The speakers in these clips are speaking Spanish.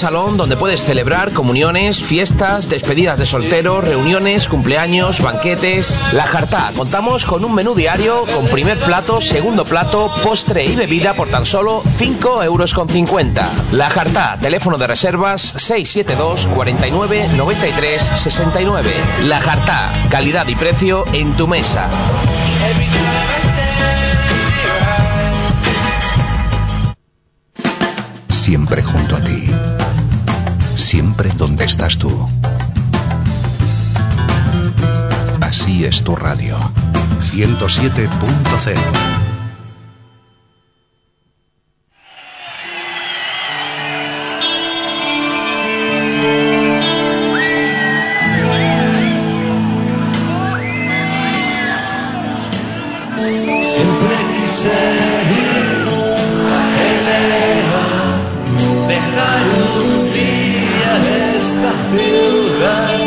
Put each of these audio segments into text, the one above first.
salón donde puedes celebrar comuniones, fiestas, despedidas de solteros, reuniones, cumpleaños, banquetes. La Jartá, contamos con un menú diario con primer plato, segundo plato, postre y bebida por tan solo 5 euros con 50. La Jartá, teléfono de reservas 672 49 93 69. La Jartá, calidad y precio en tu mesa. Siempre junto a ti. Siempre donde estás tú. Así es tu radio. 107.0 Siempre quise ir esta ciudad,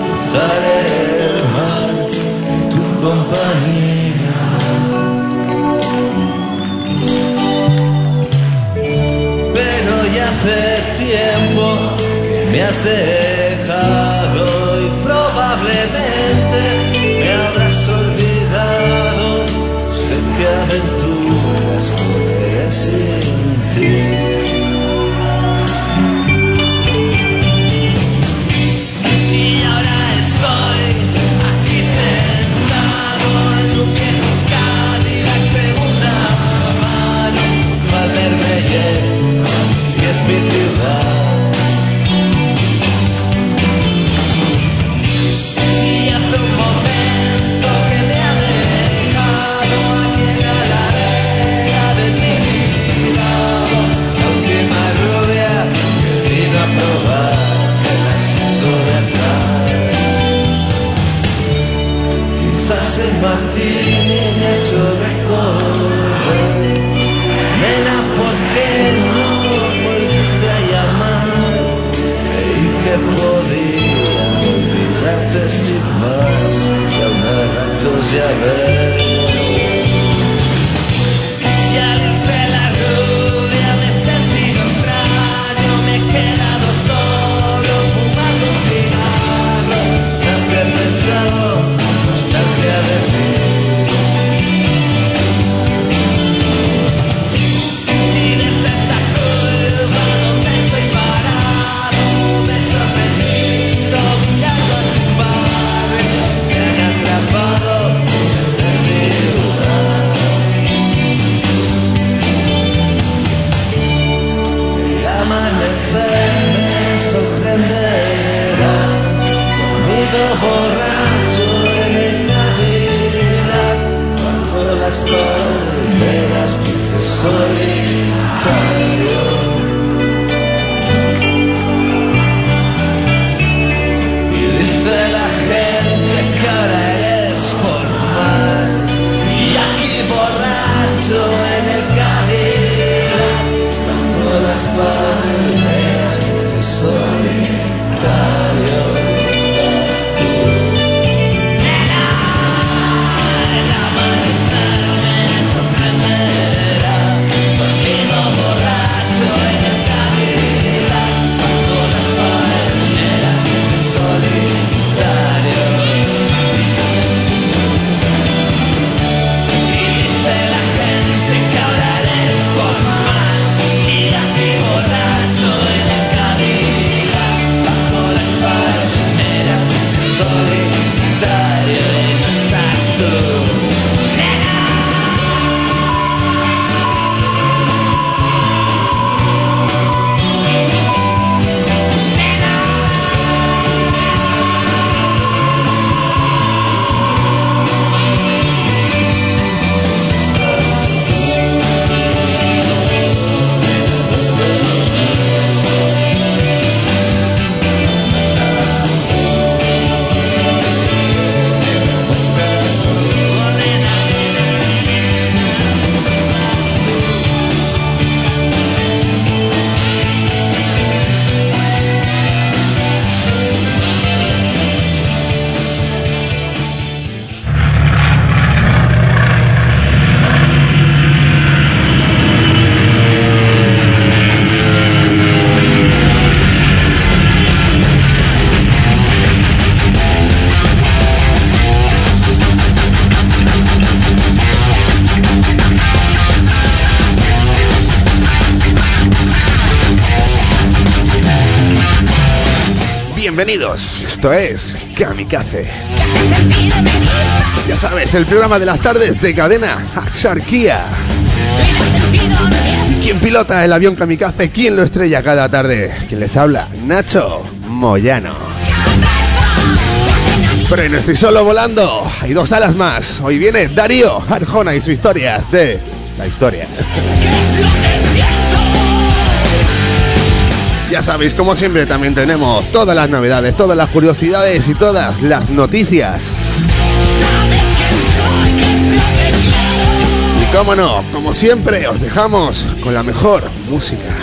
cruzar el mar tu compañía. Pero ya hace tiempo me has dejado y probablemente me habrás olvidado. Sé que aventuras correré sin ti. Hecho recordar Nena, ¿por qué no volviste a llamar? Creí que podía olvidarte sin más Y aún a ratos ya ves Esto es Kamikaze. Ya sabes, el programa de las tardes de cadena Axarquía. ¿Quién pilota el avión Kamikaze? ¿Quién lo estrella cada tarde? ¿Quién les habla? Nacho Moyano. Pero no estoy solo volando, hay dos alas más. Hoy viene Darío Arjona y su historia de la historia. Ya sabéis, como siempre, también tenemos todas las novedades, todas las curiosidades y todas las noticias. Y cómo no, como siempre, os dejamos con la mejor música.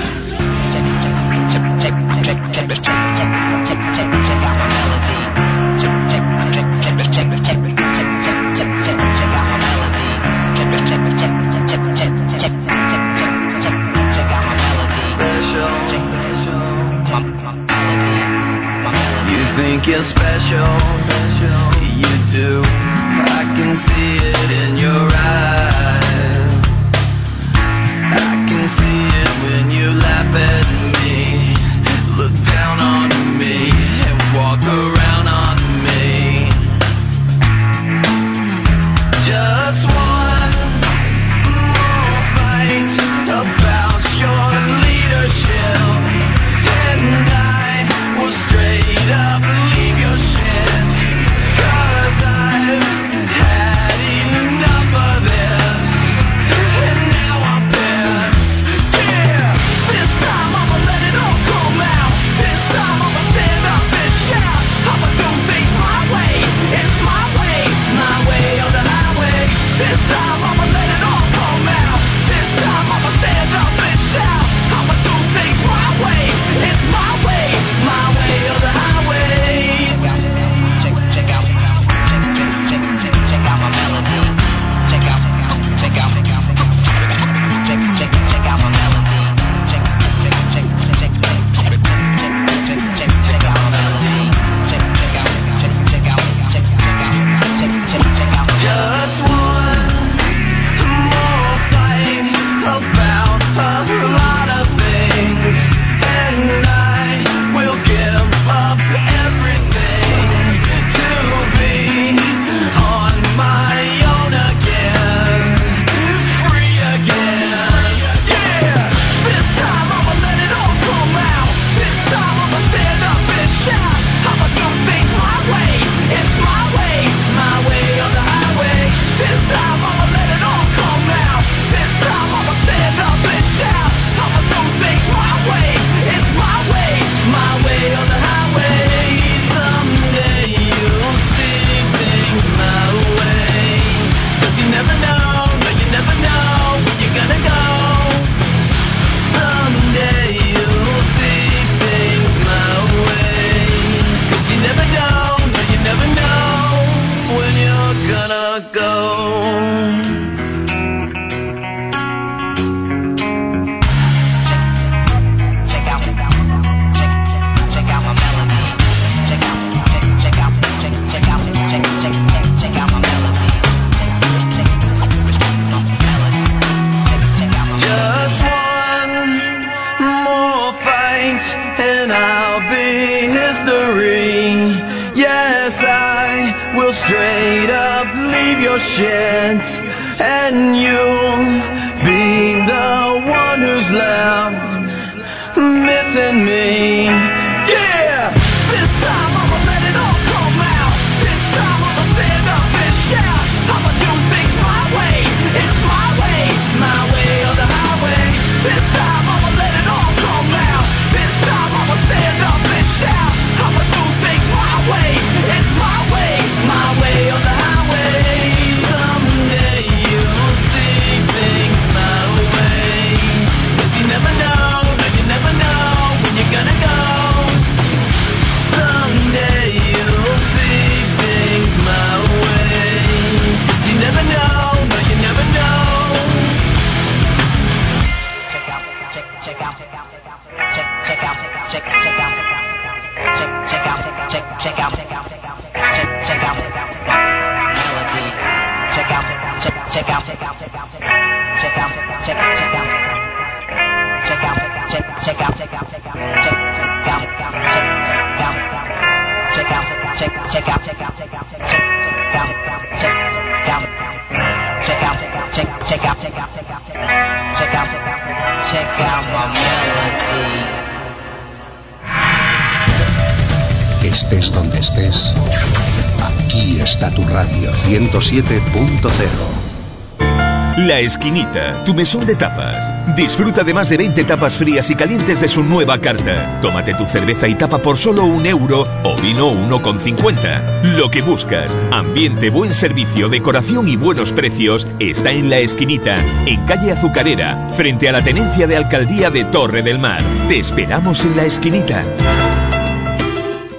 Esquinita, tu mesón de tapas. Disfruta de más de 20 tapas frías y calientes de su nueva carta. Tómate tu cerveza y tapa por solo un euro o vino 1,50. Lo que buscas, ambiente, buen servicio, decoración y buenos precios, está en La Esquinita, en calle Azucarera, frente a la tenencia de alcaldía de Torre del Mar. Te esperamos en La Esquinita.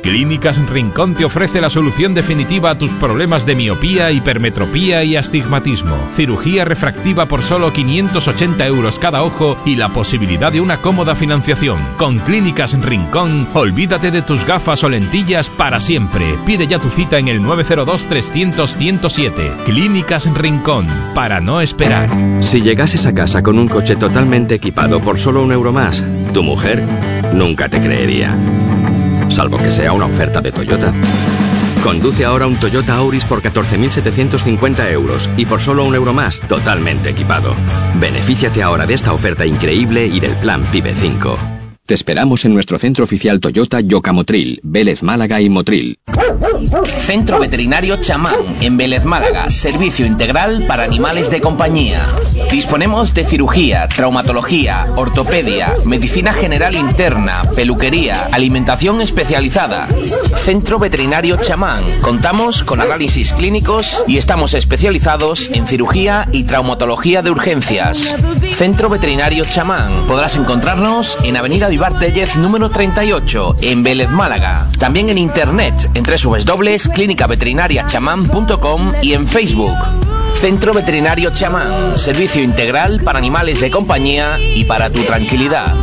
Clínicas Rincón te ofrece la solución definitiva a tus problemas de miopía, hipermetropía y astigmatismo. Cirugía refractiva por solo 580 euros cada ojo y la posibilidad de una cómoda financiación. Con Clínicas Rincón, olvídate de tus gafas o lentillas para siempre. Pide ya tu cita en el 902-300-107. Clínicas Rincón, para no esperar. Si llegases a casa con un coche totalmente equipado por solo un euro más, tu mujer nunca te creería. Salvo que sea una oferta de Toyota. Conduce ahora un Toyota Auris por 14.750 euros y por solo un euro más, totalmente equipado. Benefíciate ahora de esta oferta increíble y del plan PIBE 5. Te esperamos en nuestro centro oficial Toyota Yocamotril, Vélez Málaga y Motril. Centro Veterinario Chamán, en Vélez Málaga. Servicio integral para animales de compañía. Disponemos de cirugía, traumatología, ortopedia, medicina general interna, peluquería, alimentación especializada. Centro Veterinario Chamán. Contamos con análisis clínicos y estamos especializados en cirugía y traumatología de urgencias. Centro Veterinario Chamán. Podrás encontrarnos en Avenida Vivar Tellez número 38, en Vélez Málaga. También en internet en www.clinicaveterinariachamán.com y en Facebook. Centro Veterinario Chamán, servicio integral para animales de compañía y para tu tranquilidad.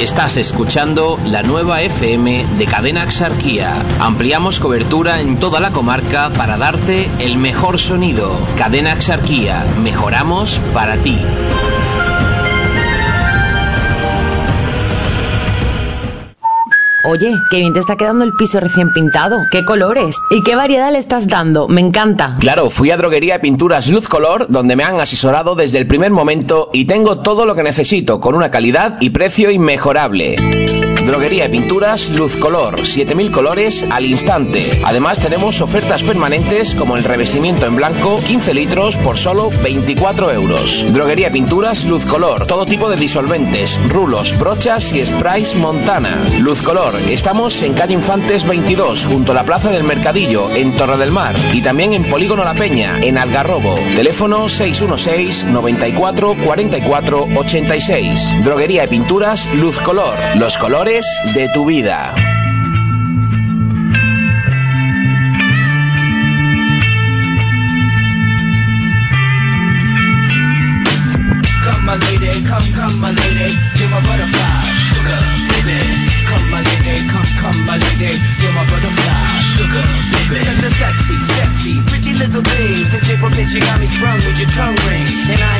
Estás escuchando la nueva FM de Cadena Axarquía. Ampliamos cobertura en toda la comarca para darte el mejor sonido. Cadena Axarquía, mejoramos para ti. Oye, qué bien te está quedando el piso recién pintado. ¿Qué colores? ¿Y qué variedad le estás dando? Me encanta. Claro, fui a Droguería de Pinturas Luz Color, donde me han asesorado desde el primer momento y tengo todo lo que necesito, con una calidad y precio inmejorable. Droguería de Pinturas Luz Color, 7000 colores al instante. Además tenemos ofertas permanentes como el revestimiento en blanco, 15 litros por solo 24 euros. Droguería de Pinturas Luz Color, todo tipo de disolventes, rulos, brochas y sprays Montana. Luz Color, estamos en calle Infantes 22, junto a la Plaza del Mercadillo, en Torre del Mar. Y también en Polígono La Peña, en Algarrobo. Teléfono 616 94 44 86. Droguería de Pinturas Luz Color, los colores de tu vida. Come my lady, come, come my lady, you're my butterfly, sugar, baby. Come my lady, come, come my lady, you're my butterfly, sugar, baby. Sexy, sexy, pretty little thing. This April bitch, you got me sprung with your tongue ring. And I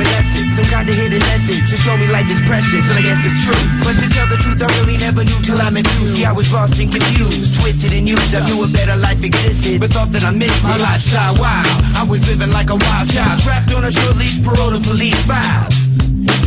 In essence, some kind of hidden message to show me life is precious, and I guess it's true. But to tell the truth, I really never knew till I met you. See, I was lost and confused, twisted and used. I knew a better life existed, but thought that I missed it. My lifestyle wild, I was living like a wild child, trapped on a short leash, parole to police files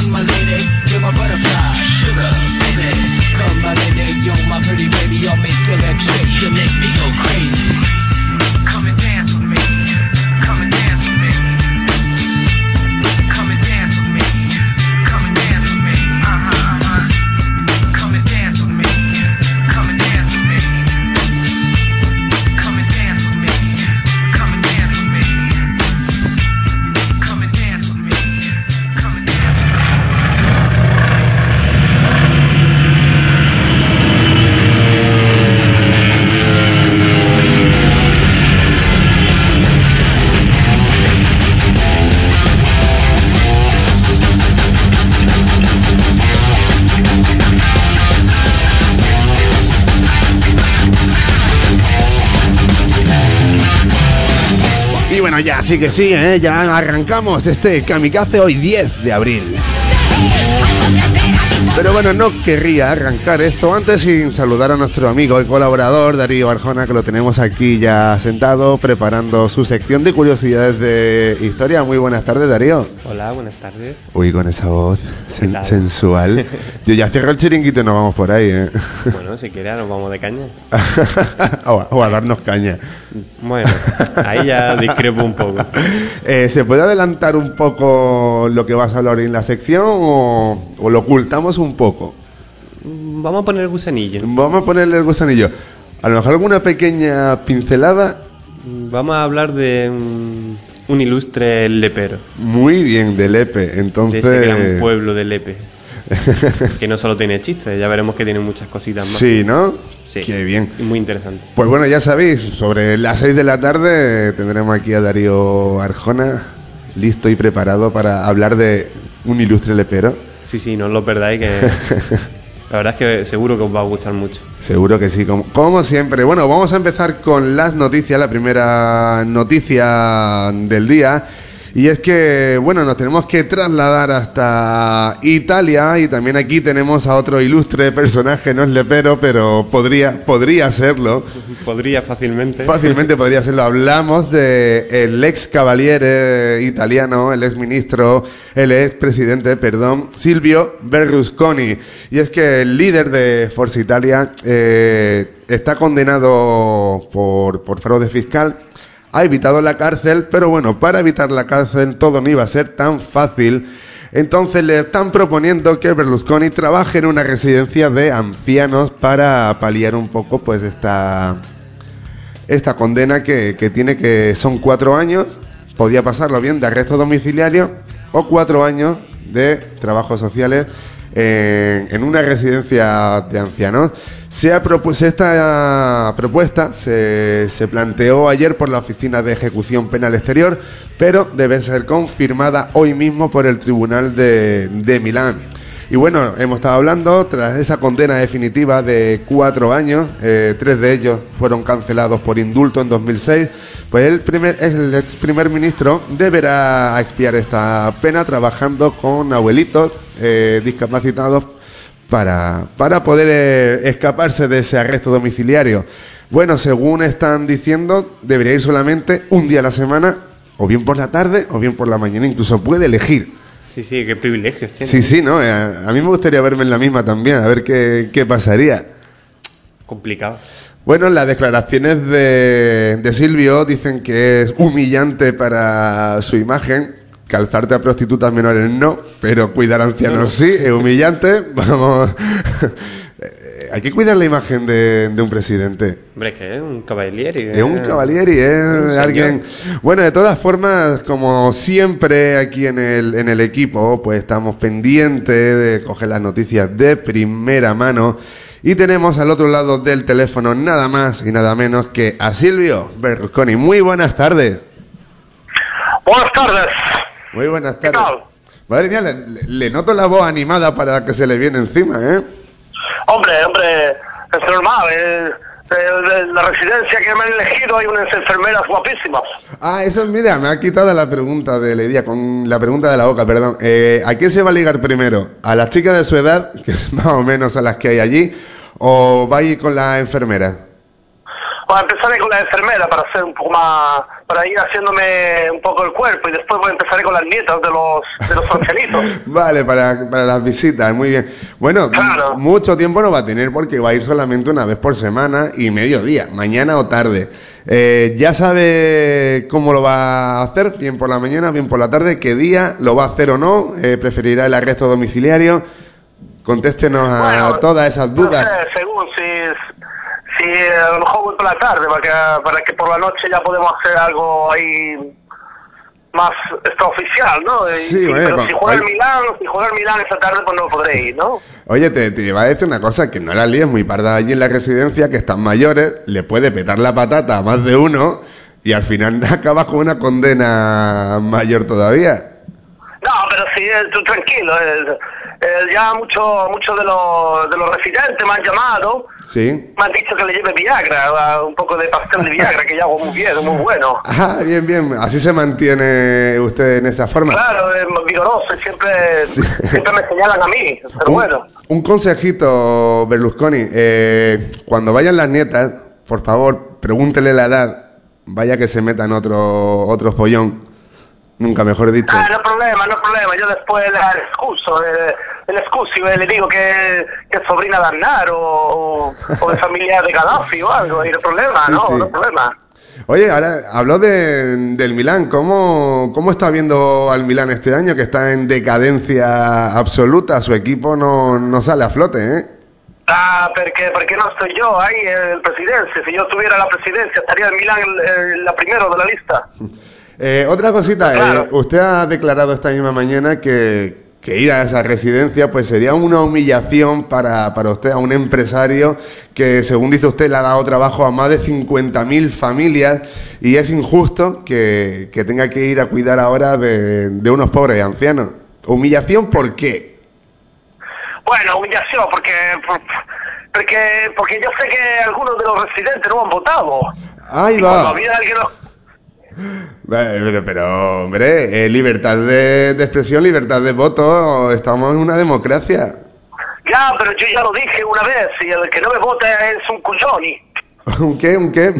done my life. Ya sí que sí, ¿eh? ya arrancamos este kamikaze hoy 10 de abril. Pero bueno, no querría arrancar esto antes sin saludar a nuestro amigo y colaborador Darío Arjona, que lo tenemos aquí ya sentado preparando su sección de curiosidades de historia. Muy buenas tardes, Darío. Hola, buenas tardes. Uy, con esa voz sen- sensual. Yo ya cierro el chiringuito y nos vamos por ahí, ¿eh? Bueno, si quieres nos vamos de caña. o, a, o a darnos caña. Bueno, ahí ya discrepo un poco. Eh, ¿Se puede adelantar un poco lo que vas a hablar en la sección o, o lo ocultamos un poco? Mm, Vamos a poner el gusanillo. Vamos a ponerle el gusanillo. A lo mejor alguna pequeña pincelada. Mm, Vamos a hablar de mm, un ilustre lepero. Muy bien, de Lepe. De Entonces. ese gran pueblo de Lepe. que no solo tiene chistes, ya veremos que tiene muchas cositas más. Sí, ¿no? Sí. Qué bien. Muy interesante. Pues bueno, ya sabéis, sobre las 6 de la tarde tendremos aquí a Darío Arjona, listo y preparado para hablar de un ilustre lepero. Sí, sí, no os lo perdáis, que la verdad es que seguro que os va a gustar mucho. Seguro que sí, como, siempre. Bueno, vamos a empezar con las noticias, la primera noticia del día. Y es que, bueno, nos tenemos que trasladar hasta Italia y también aquí tenemos a otro ilustre personaje, no es lepero, pero podría, podría serlo. Podría fácilmente. Fácilmente podría serlo. Hablamos de el ex cavaliere italiano, el ex ministro, el ex presidente, perdón, Silvio Berlusconi. Y es que el líder de Forza Italia eh, está condenado por, por fraude fiscal. Ha evitado la cárcel, pero bueno, para evitar la cárcel todo no iba a ser tan fácil. Entonces le están proponiendo que Berlusconi trabaje en una residencia de ancianos para paliar un poco pues esta esta condena que, que tiene que son cuatro años, podía pasarlo bien de arresto domiciliario o cuatro años de trabajos sociales en, una residencia de ancianos. Se ha esta propuesta se, se planteó ayer por la Oficina de Ejecución Penal Exterior, pero debe ser confirmada hoy mismo por el Tribunal de, de Milán. Y bueno, hemos estado hablando, tras esa condena definitiva de cuatro años, eh, tres de ellos fueron cancelados por indulto en 2006, pues el, primer, el ex primer ministro deberá expiar esta pena trabajando con abuelitos eh, discapacitados para, para poder eh, escaparse de ese arresto domiciliario. Bueno, según están diciendo, debería ir solamente un día a la semana, o bien por la tarde, o bien por la mañana, incluso puede elegir. Sí, sí, qué privilegios tiene. Sí, sí, ¿no? Eh, A, a mí me gustaría verme en la misma también, a ver qué, qué pasaría. Complicado. Bueno, las declaraciones de, de Silvio dicen que es humillante para su imagen. Calzarte a prostitutas menores no, pero cuidar a ancianos sí, es humillante. Vamos. Eh, Hay que cuidar la imagen de, de un presidente. Hombre, es que es un caballero. Es un caballero, es señor. alguien. Bueno, de todas formas, como siempre aquí en el, en el equipo, pues estamos pendientes de coger las noticias de primera mano. Y tenemos al otro lado del teléfono nada más y nada menos que a Silvio Berlusconi. Muy buenas tardes. Buenas tardes. Muy buenas tardes. Madre mía, le, le- le noto la voz animada para que se le viene encima, ¿eh? Hombre, hombre, es normal. eh, la residencia que me han elegido hay unas enfermeras guapísimas. Ah, eso, mira, me ha quitado la pregunta de Ledia, con la pregunta de la boca, perdón. Eh, ¿A quién se va a ligar primero? ¿A las chicas de su edad, que es más o menos a las que hay allí, o va a ir con la enfermera? Bueno, empezaré con la enfermera para hacer un poco más, para ir haciéndome un poco el cuerpo y después voy a empezar con las nietas de los, de los ancianitos. Vale, para, para las visitas, muy bien. Bueno, m- mucho tiempo no va a tener porque va a ir solamente una vez por semana y mediodía, mañana o tarde. Eh, ¿Ya sabe cómo lo va a hacer? ¿Bien por la mañana, bien por la tarde? ¿Qué día? ¿Lo va a hacer o no? Eh, ¿Preferirá el arresto domiciliario? Contéstenos a todas esas No dudas. sé, según si, si eh, a lo mejor voy por la tarde para que, para que por la noche ya podemos hacer algo ahí más extraoficial, ¿no? Y- Sí, pero si juega el Milán, si juega el Milán esta tarde, pues no podré ir, ¿no? Oye, te, te iba a decir una cosa, que no la líes muy parda allí en la residencia, que están mayores, le puede petar la patata a más de uno y al final acabas con una condena mayor todavía. No, pero sí, eh, tú tranquilo. eh, eh, ya muchos muchos de los, de los residentes me han llamado, Sí. me han dicho que le lleve Viagra, un poco de pastel de Viagra, que yo hago muy bien, muy bueno. Ah, bien, bien. Así se mantiene usted en esa forma. Claro, es vigoroso siempre, siempre me señalan a mí, pero Un, bueno. un consejito, Berlusconi. eh, cuando vayan las nietas, por favor, pregúntele la edad. Vaya que se metan otro, otro follón. Nunca mejor dicho. Ah, no problema, no problema. Yo después le el excuso, eh, el excuso y le digo que, que es sobrina de Aznar o, o, de familia de Gaddafi o algo, y no problema, Sí, no, sí. no problema. Oye, ahora habló de, del Milán. ¿Cómo, ¿Cómo está viendo al Milán este año? Que está en decadencia absoluta. Su equipo no, no sale a flote, ¿eh? Ah, porque, porque no estoy yo ahí en el presidencia. Si yo tuviera la presidencia, estaría en Milán el- el- la primero de la lista. Eh, otra cosita, eh, usted ha declarado esta misma mañana que, que ir a esa residencia pues sería una humillación para, para usted, a un empresario que según dice usted le ha dado trabajo a más de 50.000 familias y es injusto que, que tenga que ir a cuidar ahora de, de unos pobres ancianos. ¿Humillación por qué? Bueno, humillación, porque, porque, porque yo sé que algunos de los residentes no han votado. Ahí Y cuando va. había alguien... Pero, pero, hombre, eh, libertad de, de expresión, libertad de voto, estamos en una democracia. Ya, pero yo ya lo dije una vez, y el que no me vota es un cuchoni, ¿Un qué? ¿Un qué?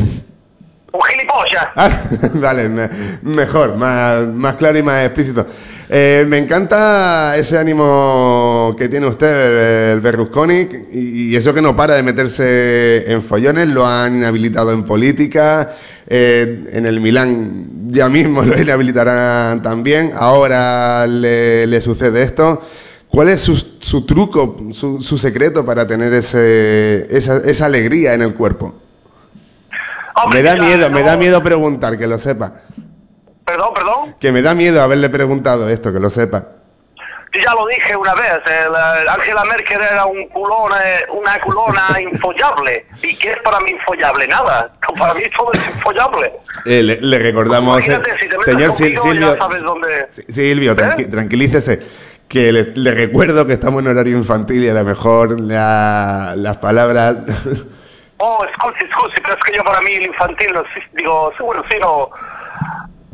Un gilipollas. Ah, vale, me- mejor, más, más claro y más explícito. Eh, me encanta ese ánimo que tiene usted, el Berlusconi, y, eso que no para de meterse en follones, lo han inhabilitado en política, eh, en el Milán ya mismo lo inhabilitarán también, ahora le, le sucede esto. ¿Cuál es su, su truco, su, su secreto para tener ese, esa, esa alegría en el cuerpo? Me da miedo, me da miedo preguntar, que lo sepa. Perdón, perdón. Que me da miedo haberle preguntado esto, que lo sepa. Yo ya lo dije una vez, el, el Angela Merkel era un culón, eh, una culona infollable. ¿Y qué es para mí infollable? Nada. Para mí todo es infollable. Eh, le, le recordamos, Imagínate, eh, si te metes señor conmigo, Silvio, ya sabes dónde... Silvio, tranqui- tranquilícese, que le, le recuerdo que estamos en horario infantil y a lo mejor la- las palabras... Oh, scusi, scusi, pero es que yo para mí el infantil, no, sí, digo, bueno, sí, no...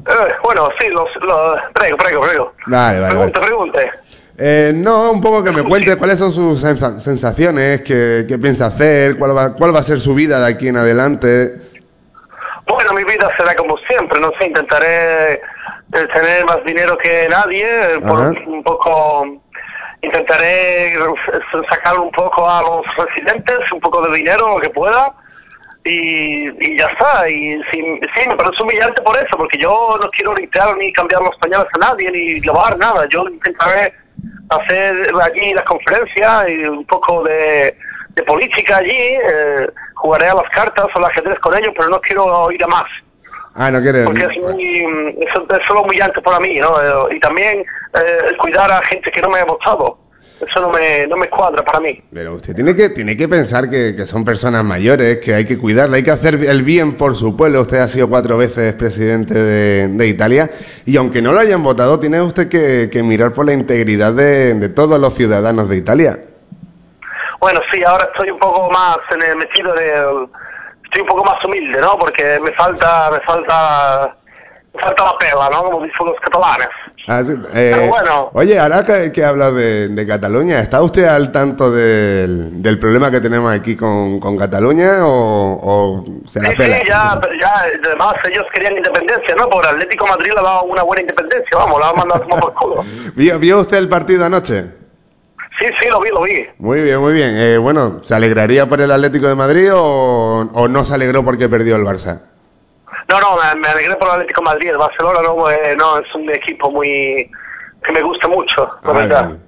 Eh, bueno, sí, los, los... Prego, prego, prego. vale, vale, vale. Pregunte, pregunte. Eh, no, un poco que me cuente cuáles son sus sensa- sensaciones, qué, qué piensa hacer, cuál va, cuál va a ser su vida de aquí en adelante. Bueno, mi vida será como siempre, no sé, intentaré eh, tener más dinero que nadie, eh, por Ajá. un poco, intentaré sacar un poco a los residentes, un poco de dinero, lo que pueda, y, ya está. Y sí, sí, me parece humillante por eso, porque yo no quiero limpiar ni cambiar los pañales a nadie, ni lavar nada. Yo intentaré hacer allí las conferencias y un poco de, de política allí, eh, jugaré a las cartas o al ajedrez con ellos, pero no quiero ir a más. Ah, no quieres. Porque es, muy, es, es solo humillante para mí, ¿no? Eh, Y también eh, cuidar a gente que no me ha votado. Eso no me, no me cuadra para mí. Pero usted tiene que, tiene que pensar que, que son personas mayores, que hay que cuidarla, hay que hacer el bien por su pueblo. Usted ha sido cuatro veces presidente de, de Italia y aunque no lo hayan votado, tiene usted que, que mirar por la integridad de, de todos los ciudadanos de Italia. Bueno, sí, ahora estoy un poco más en el metido del... Estoy un poco más humilde, ¿no? Porque me falta, me falta, me falta la pela, ¿no? Como dicen los catalanes. Ah, sí, eh, Pero bueno. Oye, ahora que, que habla de, de Cataluña, ¿está usted al tanto del, del problema que tenemos aquí con, con Cataluña o, o se la Sí, pela? sí, ya, además ellos querían independencia, ¿no? Por Atlético Madrid le ha dado una buena independencia, vamos, la ha mandado a tomar por culo. ¿Vio, vio usted el partido anoche? Sí, sí, lo vi, lo vi. Muy bien, muy bien. Eh, bueno, ¿se alegraría por el Atlético de Madrid o, o no se alegró porque perdió el Barça? No, no, me, me alegré por el Atlético de Madrid. El Barcelona no, eh, no es un equipo muy que me gusta mucho, la Ah, verdad. bien.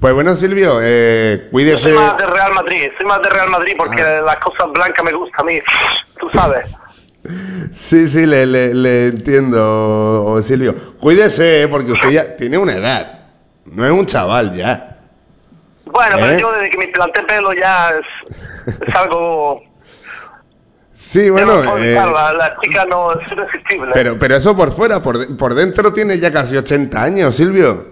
Pues bueno, Silvio, eh, Yo cuídese. soy más de Real Madrid, soy más de Real Madrid porque Ah. las cosas blancas me gustan a mí, tú sabes. Sí, sí, le, le, le entiendo, Silvio. Cuídese, eh, porque usted ya tiene una edad. No es un chaval ya. Bueno, ¿Eh? pero yo desde que me planté pelo ya es, es algo... Sí, bueno, eh, la, la chica no es irresistible. pero, pero eso por fuera, por, por dentro tiene ya casi 80 años, Silvio.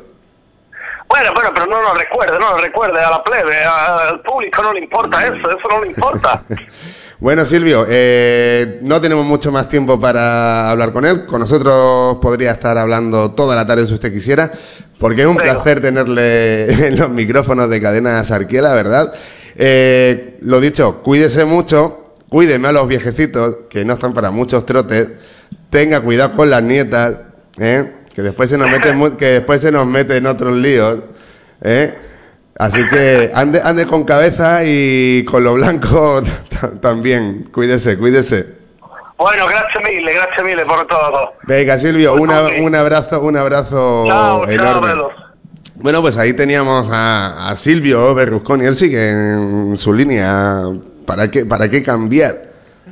Bueno, bueno, pero no lo recuerde, no lo recuerde a la plebe, a- al público no le importa eso, eso no le importa. Bueno, Silvio, eh, no tenemos mucho más tiempo para hablar con él. Con nosotros podría estar hablando toda la tarde si usted quisiera, porque es un placer tenerle en los micrófonos de Cadena Sarquiela, ¿verdad? Eh, lo dicho, cuídese mucho, cuídeme a los viejecitos, que no están para muchos trotes, tenga cuidado con las nietas, ¿eh? que después se nos mete mu- que después se nos mete en otros líos, ¿eh? Así que ande, ande con cabeza y con lo blanco ta- también. Cuídese, cuídese. Bueno, gracias mil, gracias mil por todo. Venga, Silvio, una- un abrazo, un abrazo Chao, chao, enorme. velos. Bueno, pues ahí teníamos a, a Silvio Berlusconi. Él sigue en su línea. ¿Para qué, para qué cambiar?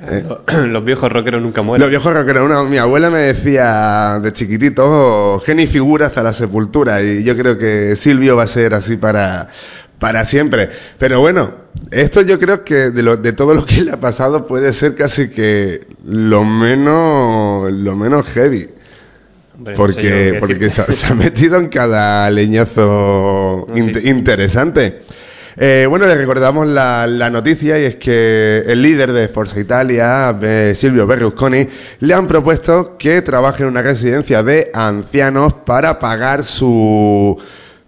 Eh, Los viejos rockeros nunca mueren. Los viejos rockeros. Una, mi abuela me decía de chiquitito, genio y figura hasta la sepultura. Y yo creo que Silvio va a ser así para, para siempre. Pero bueno, esto yo creo que de, lo, de todo lo que le ha pasado puede ser casi que lo menos, lo menos heavy. Hombre, no sé yo Porque, porque se, se ha metido en cada leñazo No, int- sí. interesante. Eh, bueno, le recordamos la, la noticia y es que el líder de Forza Italia, eh, Silvio Berlusconi, le han propuesto que trabaje en una residencia de ancianos para pagar su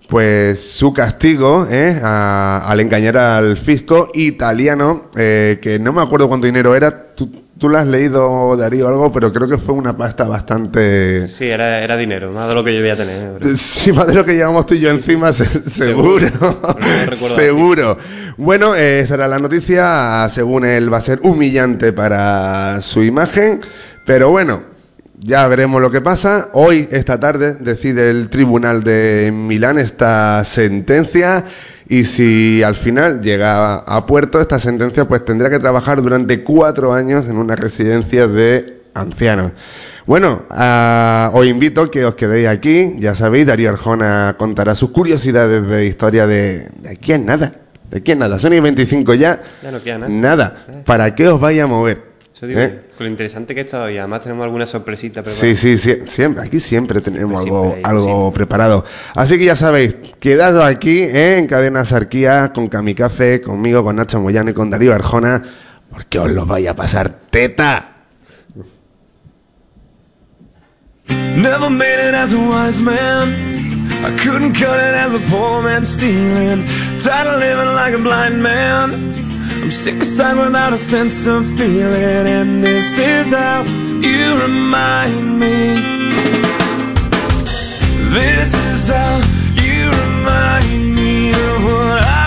pues su castigo eh, a- al engañar al fisco italiano, eh, que no me acuerdo cuánto dinero era. Tú, tú lo has leído, Darío, algo, pero creo que fue una pasta bastante... Sí, era, era dinero, más de lo que yo voy a tener. Sí, más de lo que llevamos tú y yo encima, se- seguro. No seguro. Bueno, eh, esa era la noticia. Según él, va a ser humillante para su imagen. Pero bueno, ya veremos lo que pasa. Hoy, esta tarde, decide el tribunal de Milán esta sentencia. Y si al final llega a puerto esta sentencia, pues tendrá que trabajar durante cuatro años en una residencia de ancianos. Bueno, ah, os invito a que os quedéis aquí. Ya sabéis, Darío Arjona contará sus curiosidades de historia de, de aquí en nada. De aquí en nada. Son y 25 ya. Ya no queda nada. Nada. ¿Para qué os vais a mover? Eso digo, ¿Eh? con lo interesante que está y además tenemos alguna sorpresita preparada. Sí, sí, sí, siempre, aquí siempre tenemos Siempre, algo, siempre algo preparado. Así que ya sabéis, quedad aquí ¿eh? en Cadena Sarquía con Kamikaze, conmigo, con Nacho Moyano y con Darío Arjona, porque os lo vaya a pasar teta. Never made it as a wise man. I couldn't cut it as a poor man stealing. Tired of living like a blind man. I'm sick aside without a sense of feeling. And this is how you remind me. This is how you remind me of what I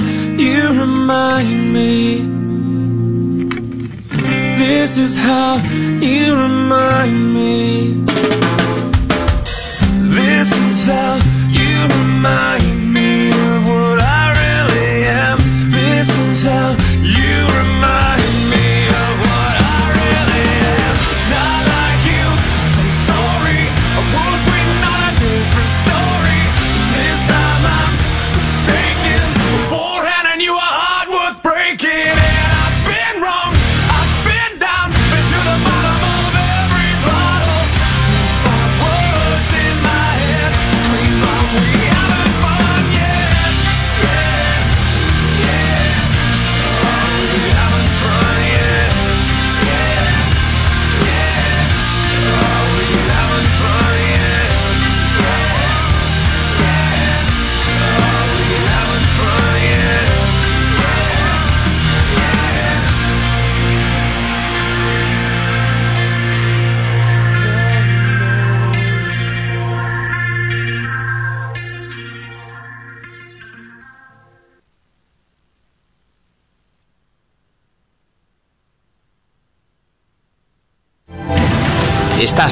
雨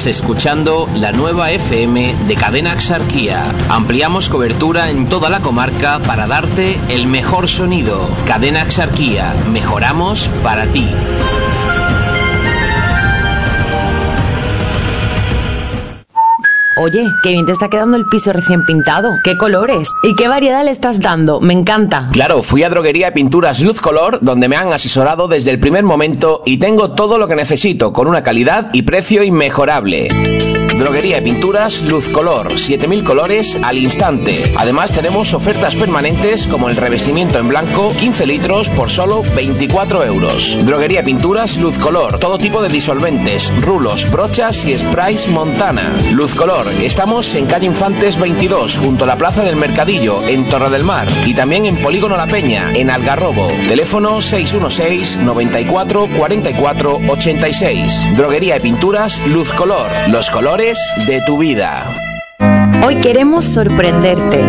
Escuchando la nueva FM de Cadena Axarquía. Ampliamos cobertura en toda la comarca para darte el mejor sonido. Cadena Axarquía, mejoramos para ti. Oye, qué bien te está quedando el piso recién pintado. ¿Qué colores? ¿Y qué variedad le estás dando? Me encanta. Claro, fui a Droguería Pinturas Luz Color, donde me han asesorado desde el primer momento y tengo todo lo que necesito, con una calidad y precio inmejorable. Droguería y Pinturas Luz Color, 7000 colores al instante. Además tenemos ofertas permanentes como el revestimiento en blanco, 15 litros por solo 24 euros. Droguería y Pinturas Luz Color, todo tipo de disolventes, rulos, brochas y sprays Montana. Luz Color, estamos en calle Infantes 22, junto a la Plaza del Mercadillo, en Torre del Mar. Y también en Polígono La Peña, en Algarrobo. Teléfono 616 94 44 86. Droguería y Pinturas Luz Color, los colores de tu vida. Hoy queremos sorprenderte.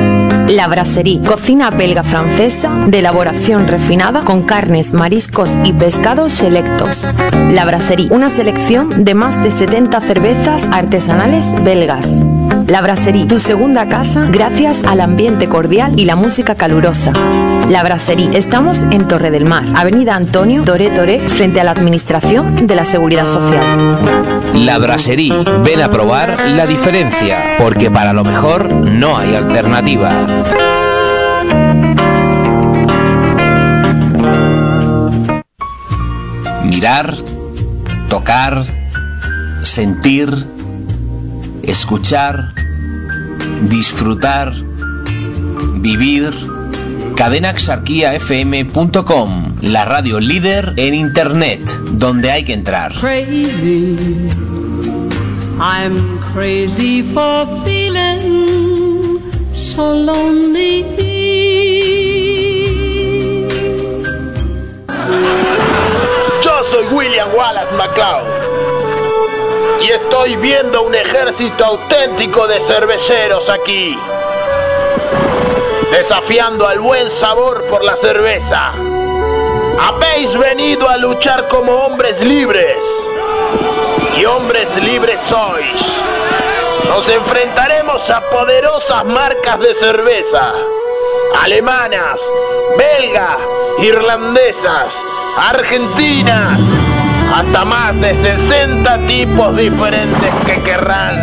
La Brasserie, cocina belga francesa de elaboración refinada con carnes, mariscos y pescados selectos. La Brasserie, una selección de más de 70 cervezas artesanales belgas. La Brasserie, tu segunda casa gracias al ambiente cordial y la música calurosa. La Brasserie, estamos en Torre del Mar, Avenida Antonio Toré Toré, frente a la Administración de la Seguridad Social. La Brasserie, ven a probar la diferencia, porque para lo mejor no hay alternativa. Mirar, tocar, sentir, escuchar, disfrutar, vivir. Cadenaxarquiafm.com, la radio líder en internet, donde hay que entrar. crazy. I'm crazy for feeling so lonely. Yo soy William Wallace McCloud y estoy viendo un ejército auténtico de cerveceros aquí. desafiando al buen sabor por la cerveza. Habéis venido a luchar como hombres libres. Y hombres libres sois. Nos enfrentaremos a poderosas marcas de cerveza. Alemanas, belgas, irlandesas, argentinas. Hasta más de 60 tipos diferentes que querrán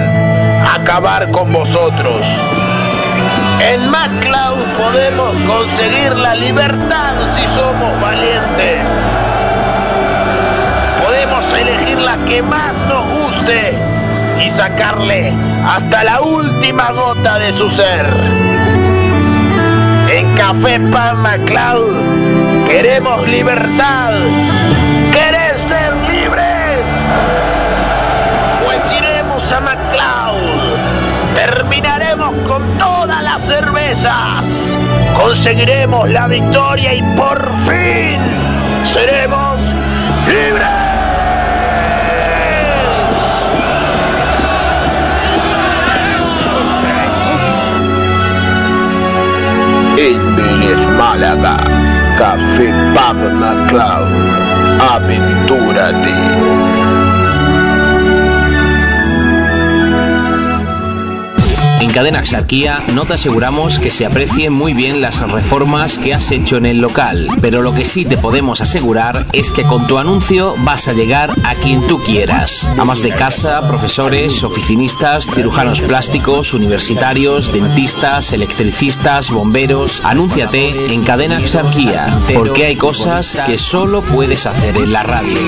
acabar con vosotros. En MacLeod podemos conseguir la libertad si somos valientes. Podemos elegir la que más nos guste y sacarle hasta la última gota de su ser. En Café Pan MacLeod queremos libertad. ¿Querés iremos a MacLeod. Terminaremos con todas las cervezas. Conseguiremos la victoria y por fin seremos libres. Edmiles Málaga, Café Pub MacLeod, aventúrate. En Cadena Axarquía no te aseguramos que se aprecien muy bien las reformas que has hecho en el local, pero lo que sí te podemos asegurar es que con tu anuncio vas a llegar a quien tú quieras. Amas de casa, profesores, oficinistas, cirujanos plásticos, universitarios, dentistas, electricistas, bomberos. Anúnciate en Cadena Axarquía, porque hay cosas que solo puedes hacer en la radio.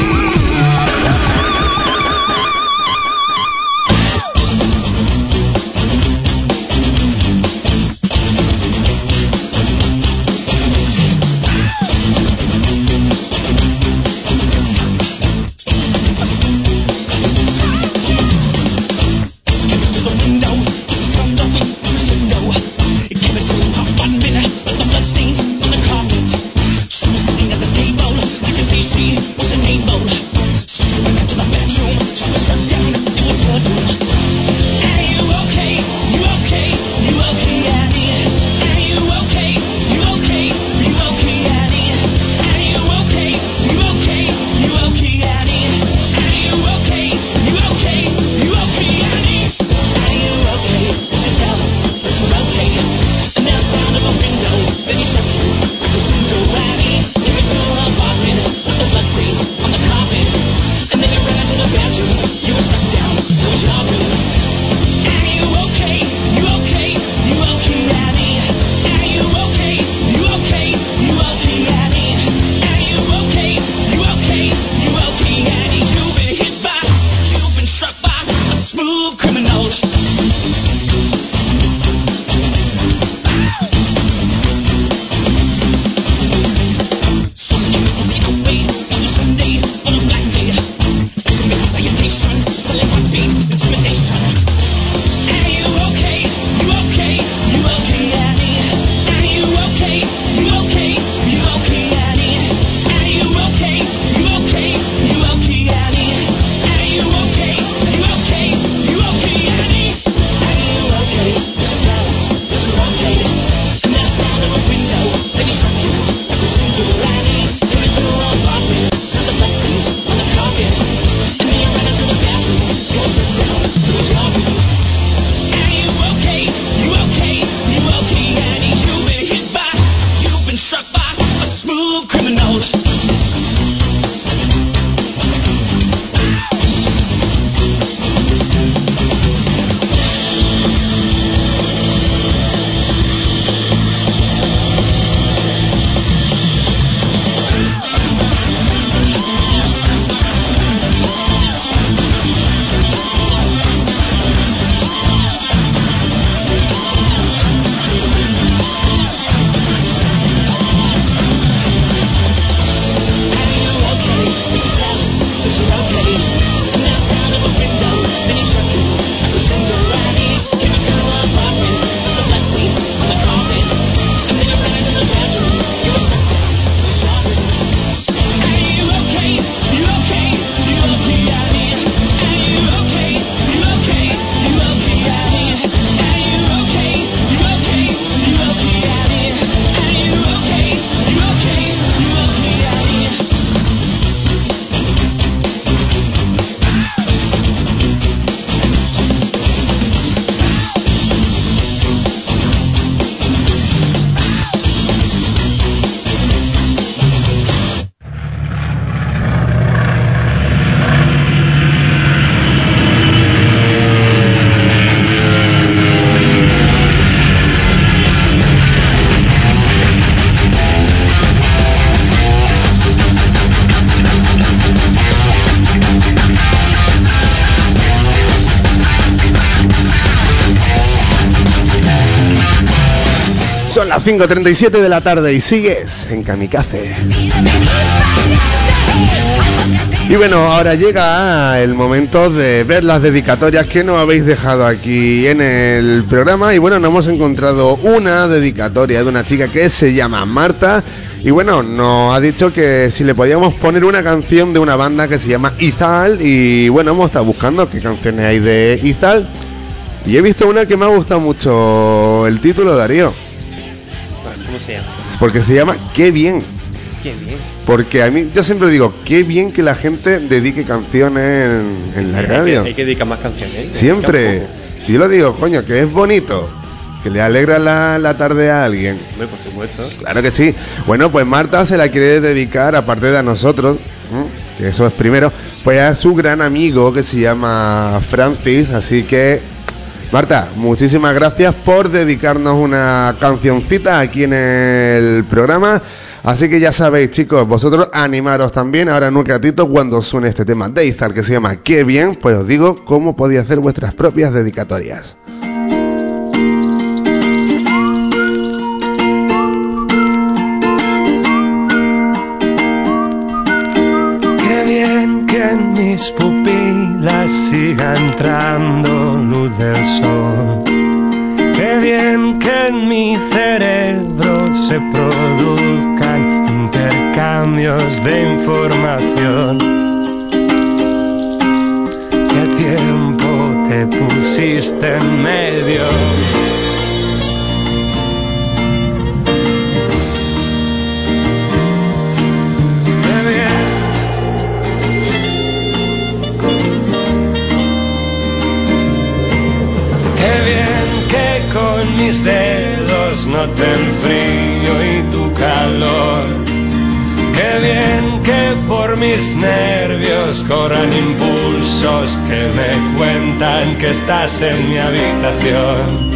Las 5.37 de la tarde y sigues en Kamikaze. Y bueno, ahora llega el momento de ver las dedicatorias que nos habéis dejado aquí en el programa. Y bueno, nos hemos encontrado una dedicatoria de una chica que se llama Marta. Y bueno, nos ha dicho que si le podíamos poner una canción de una banda que se llama Izal. Y bueno, hemos estado buscando qué canciones hay de Izal. Y he visto una que me ha gustado mucho el título, Darío. Porque se llama Qué bien. Qué bien. Porque a mí, yo siempre digo, qué bien que la gente dedique canciones en, en la Hay que- radio. Hay que dedicar más canciones. Siempre. Si yo lo digo, coño, que es bonito, que le alegra la, la tarde a alguien. Hombre, por supuesto. Claro que sí. Bueno, pues Marta se la quiere dedicar, aparte de a nosotros, que eso es primero, pues a su gran amigo que se llama Francis. Así que, Marta, muchísimas gracias por dedicarnos una cancioncita aquí en el programa. Así que ya sabéis, chicos, vosotros animaros también ahora en un ratito cuando suene este tema de Izal que se llama Qué bien, pues os digo cómo podéis hacer vuestras propias dedicatorias. Mis pupilas siga entrando luz del sol. Qué bien que en mi cerebro se produzcan intercambios de información. ¿Qué tiempo te pusiste en medio? Mis dedos note el frío y tu calor. Qué bien que por mis nervios corran impulsos que me cuentan que estás en mi habitación.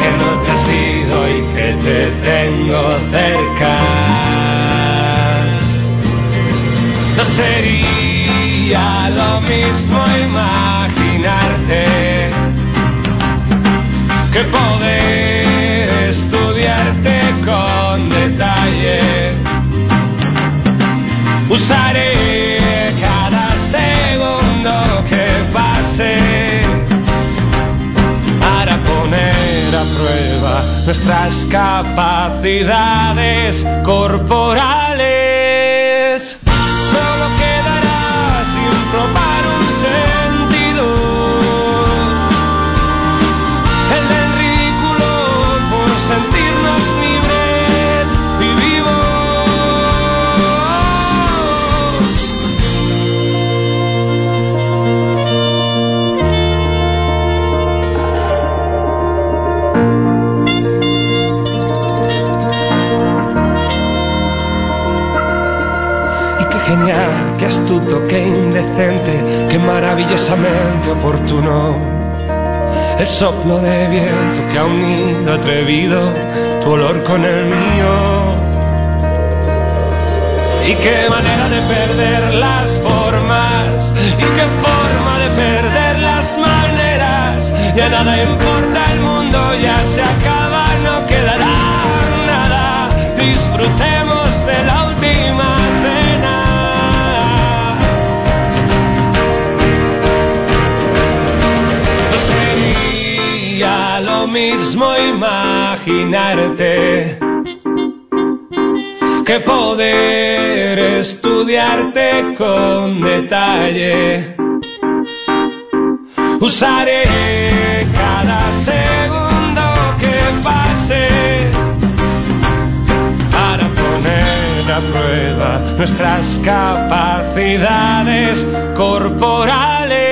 Que no te has ido y que te tengo cerca. No sería lo mismo imaginarte que poder estudiarte con detalle. Usaré cada segundo que pase para poner a prueba nuestras capacidades corporales. Genial, qué astuto, qué indecente, qué maravillosamente oportuno. El soplo de viento que ha unido atrevido tu olor con el mío. Y qué manera de perder las formas, y qué forma de perder las maneras. Ya nada importa, el mundo ya se acaba, no quedará nada. Disfrutemos de la última lo mismo imaginarte que poder estudiarte con detalle. Usaré cada segundo que pase para poner a prueba nuestras capacidades corporales.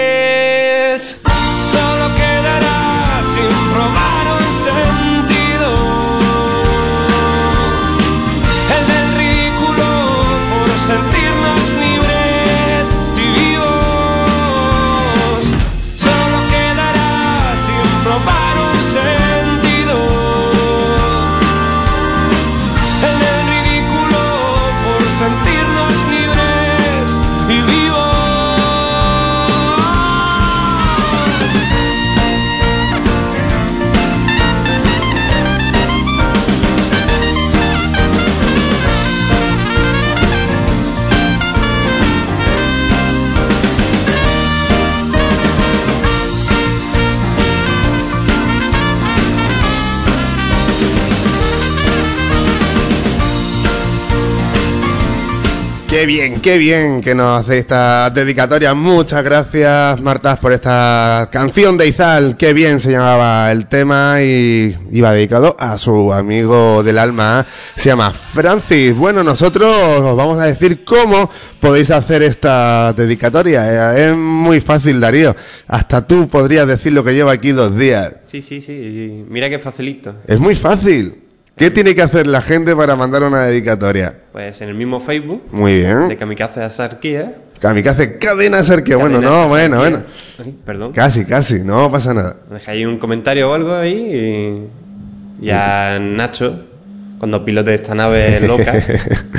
Qué bien, qué bien que nos hace esta dedicatoria. Muchas gracias, Marta, por esta canción de Izal. Qué bien se llamaba el tema y iba dedicado a su amigo del alma. Se llama Francis. Bueno, nosotros os vamos a decir cómo podéis hacer esta dedicatoria. Eh, Es muy fácil, Darío. Hasta tú podrías decir lo que lleva aquí dos días. Sí, sí, sí. sí. Mira qué facilito. Es muy fácil. ¿Qué tiene que hacer la gente para mandar una dedicatoria? Pues en el mismo Facebook Muy bien. de Kamikaze Asarquía. Kamikaze Cadena Ser, que bueno, no, bueno, Asarquía. bueno. Perdón. Casi, casi, no pasa nada. Dejáis un comentario o algo ahí y ya Nacho, cuando pilote esta nave loca,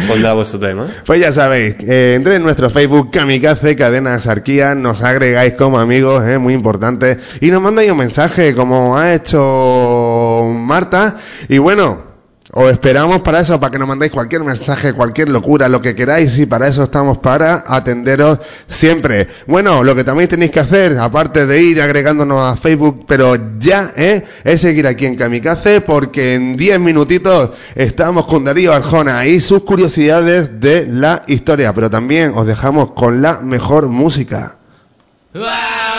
pondrá vuestro tema. Pues ya sabéis, eh, entré en nuestro Facebook Kamikaze Cadena Exarquía, nos agregáis como amigos, eh, muy importante, y nos mandáis un mensaje como ha hecho Marta. Y bueno, os esperamos para eso, para que nos mandéis cualquier mensaje, cualquier locura, lo que queráis, y para eso estamos para atenderos siempre. Bueno, lo que también tenéis que hacer, aparte de ir agregándonos a Facebook, pero ya, ¿eh? es seguir aquí en Kamikaze, porque en 10 minutitos estamos con Darío Arjona y sus curiosidades de la historia, pero también os dejamos con la mejor música. I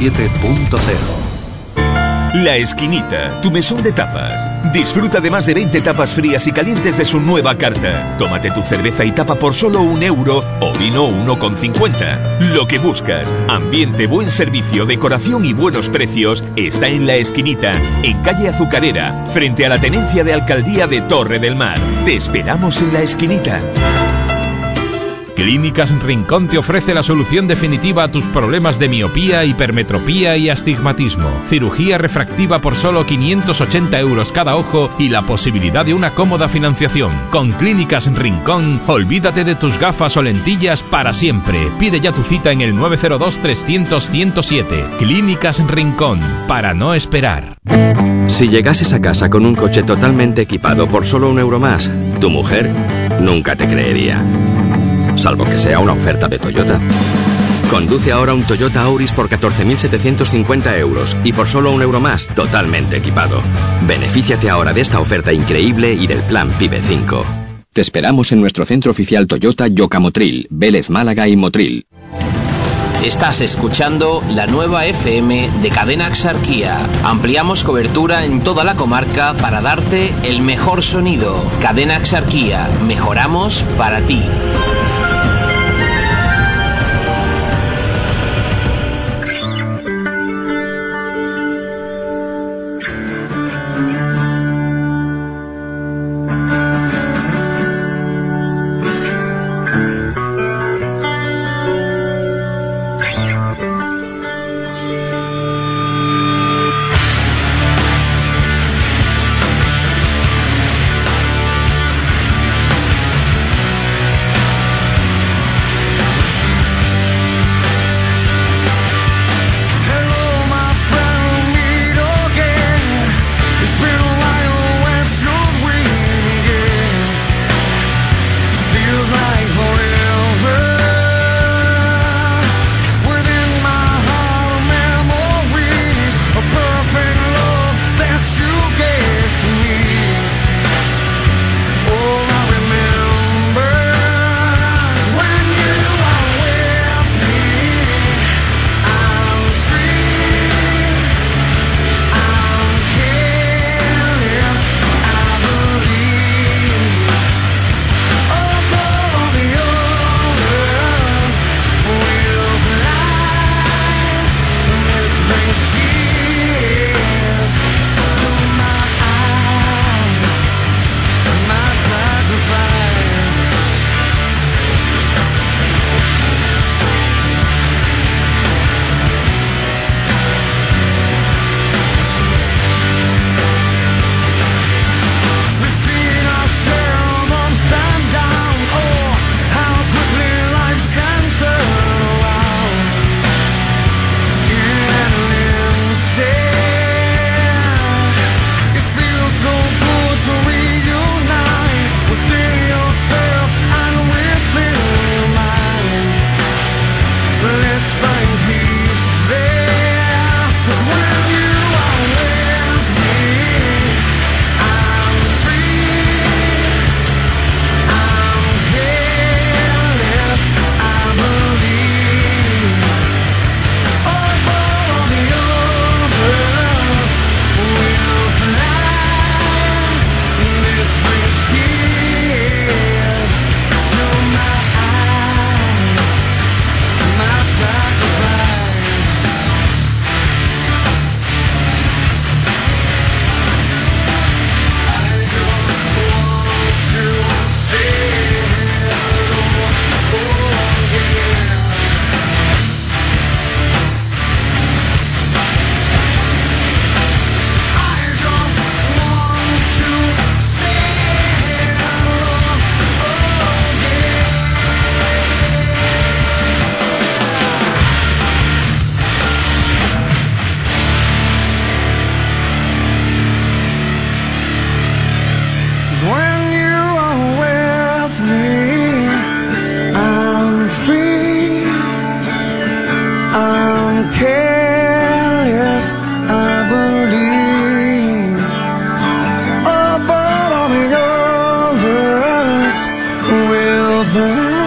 107.0. La Esquinita, tu mesón de tapas. Disfruta de más de 20 tapas frías y calientes de su nueva carta. Tómate tu cerveza y tapa por solo un euro o vino 1,50. Lo que buscas, ambiente, buen servicio, decoración y buenos precios, está en La Esquinita, en calle Azucarera, frente a la tenencia de alcaldía de Torre del Mar. Te esperamos en La Esquinita. Clínicas Rincón te ofrece la solución definitiva a tus problemas de miopía, hipermetropía y astigmatismo. Cirugía refractiva por solo 580 euros cada ojo y la posibilidad de una cómoda financiación. Con Clínicas Rincón, olvídate de tus gafas o lentillas para siempre. Pide ya tu cita en el 902-300-107. Clínicas Rincón, para no esperar. Si llegases a casa con un coche totalmente equipado por solo un euro más, tu mujer nunca te creería. Salvo que sea una oferta de Toyota. Conduce ahora un Toyota Auris por 14.750 euros y por solo un euro más, totalmente equipado. Benefíciate ahora de esta oferta increíble y del plan PIBE 5. Te esperamos en nuestro centro oficial Toyota Yocamotril, Vélez Málaga y Motril. Estás escuchando la nueva FM de Cadena Axarquía. Ampliamos cobertura en toda la comarca para darte el mejor sonido. Cadena Axarquía. Mejoramos para ti. careless, I believe. But all the others will this.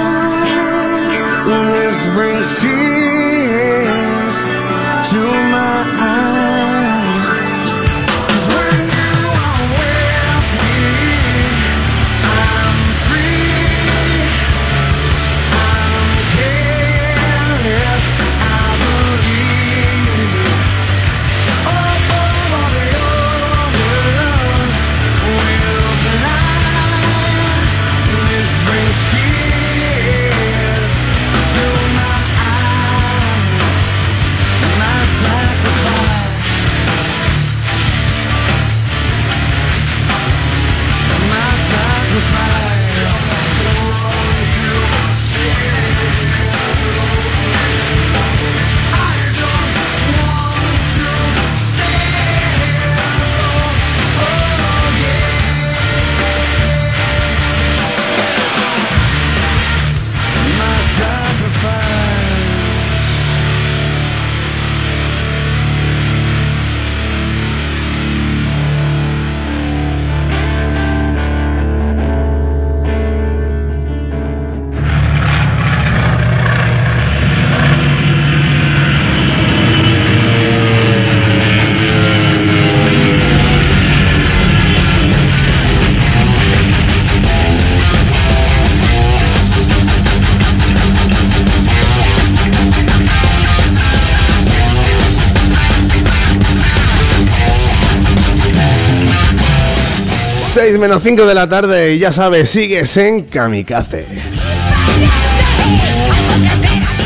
Menos 5 de la tarde y ya sabes, sigues en Kamikaze.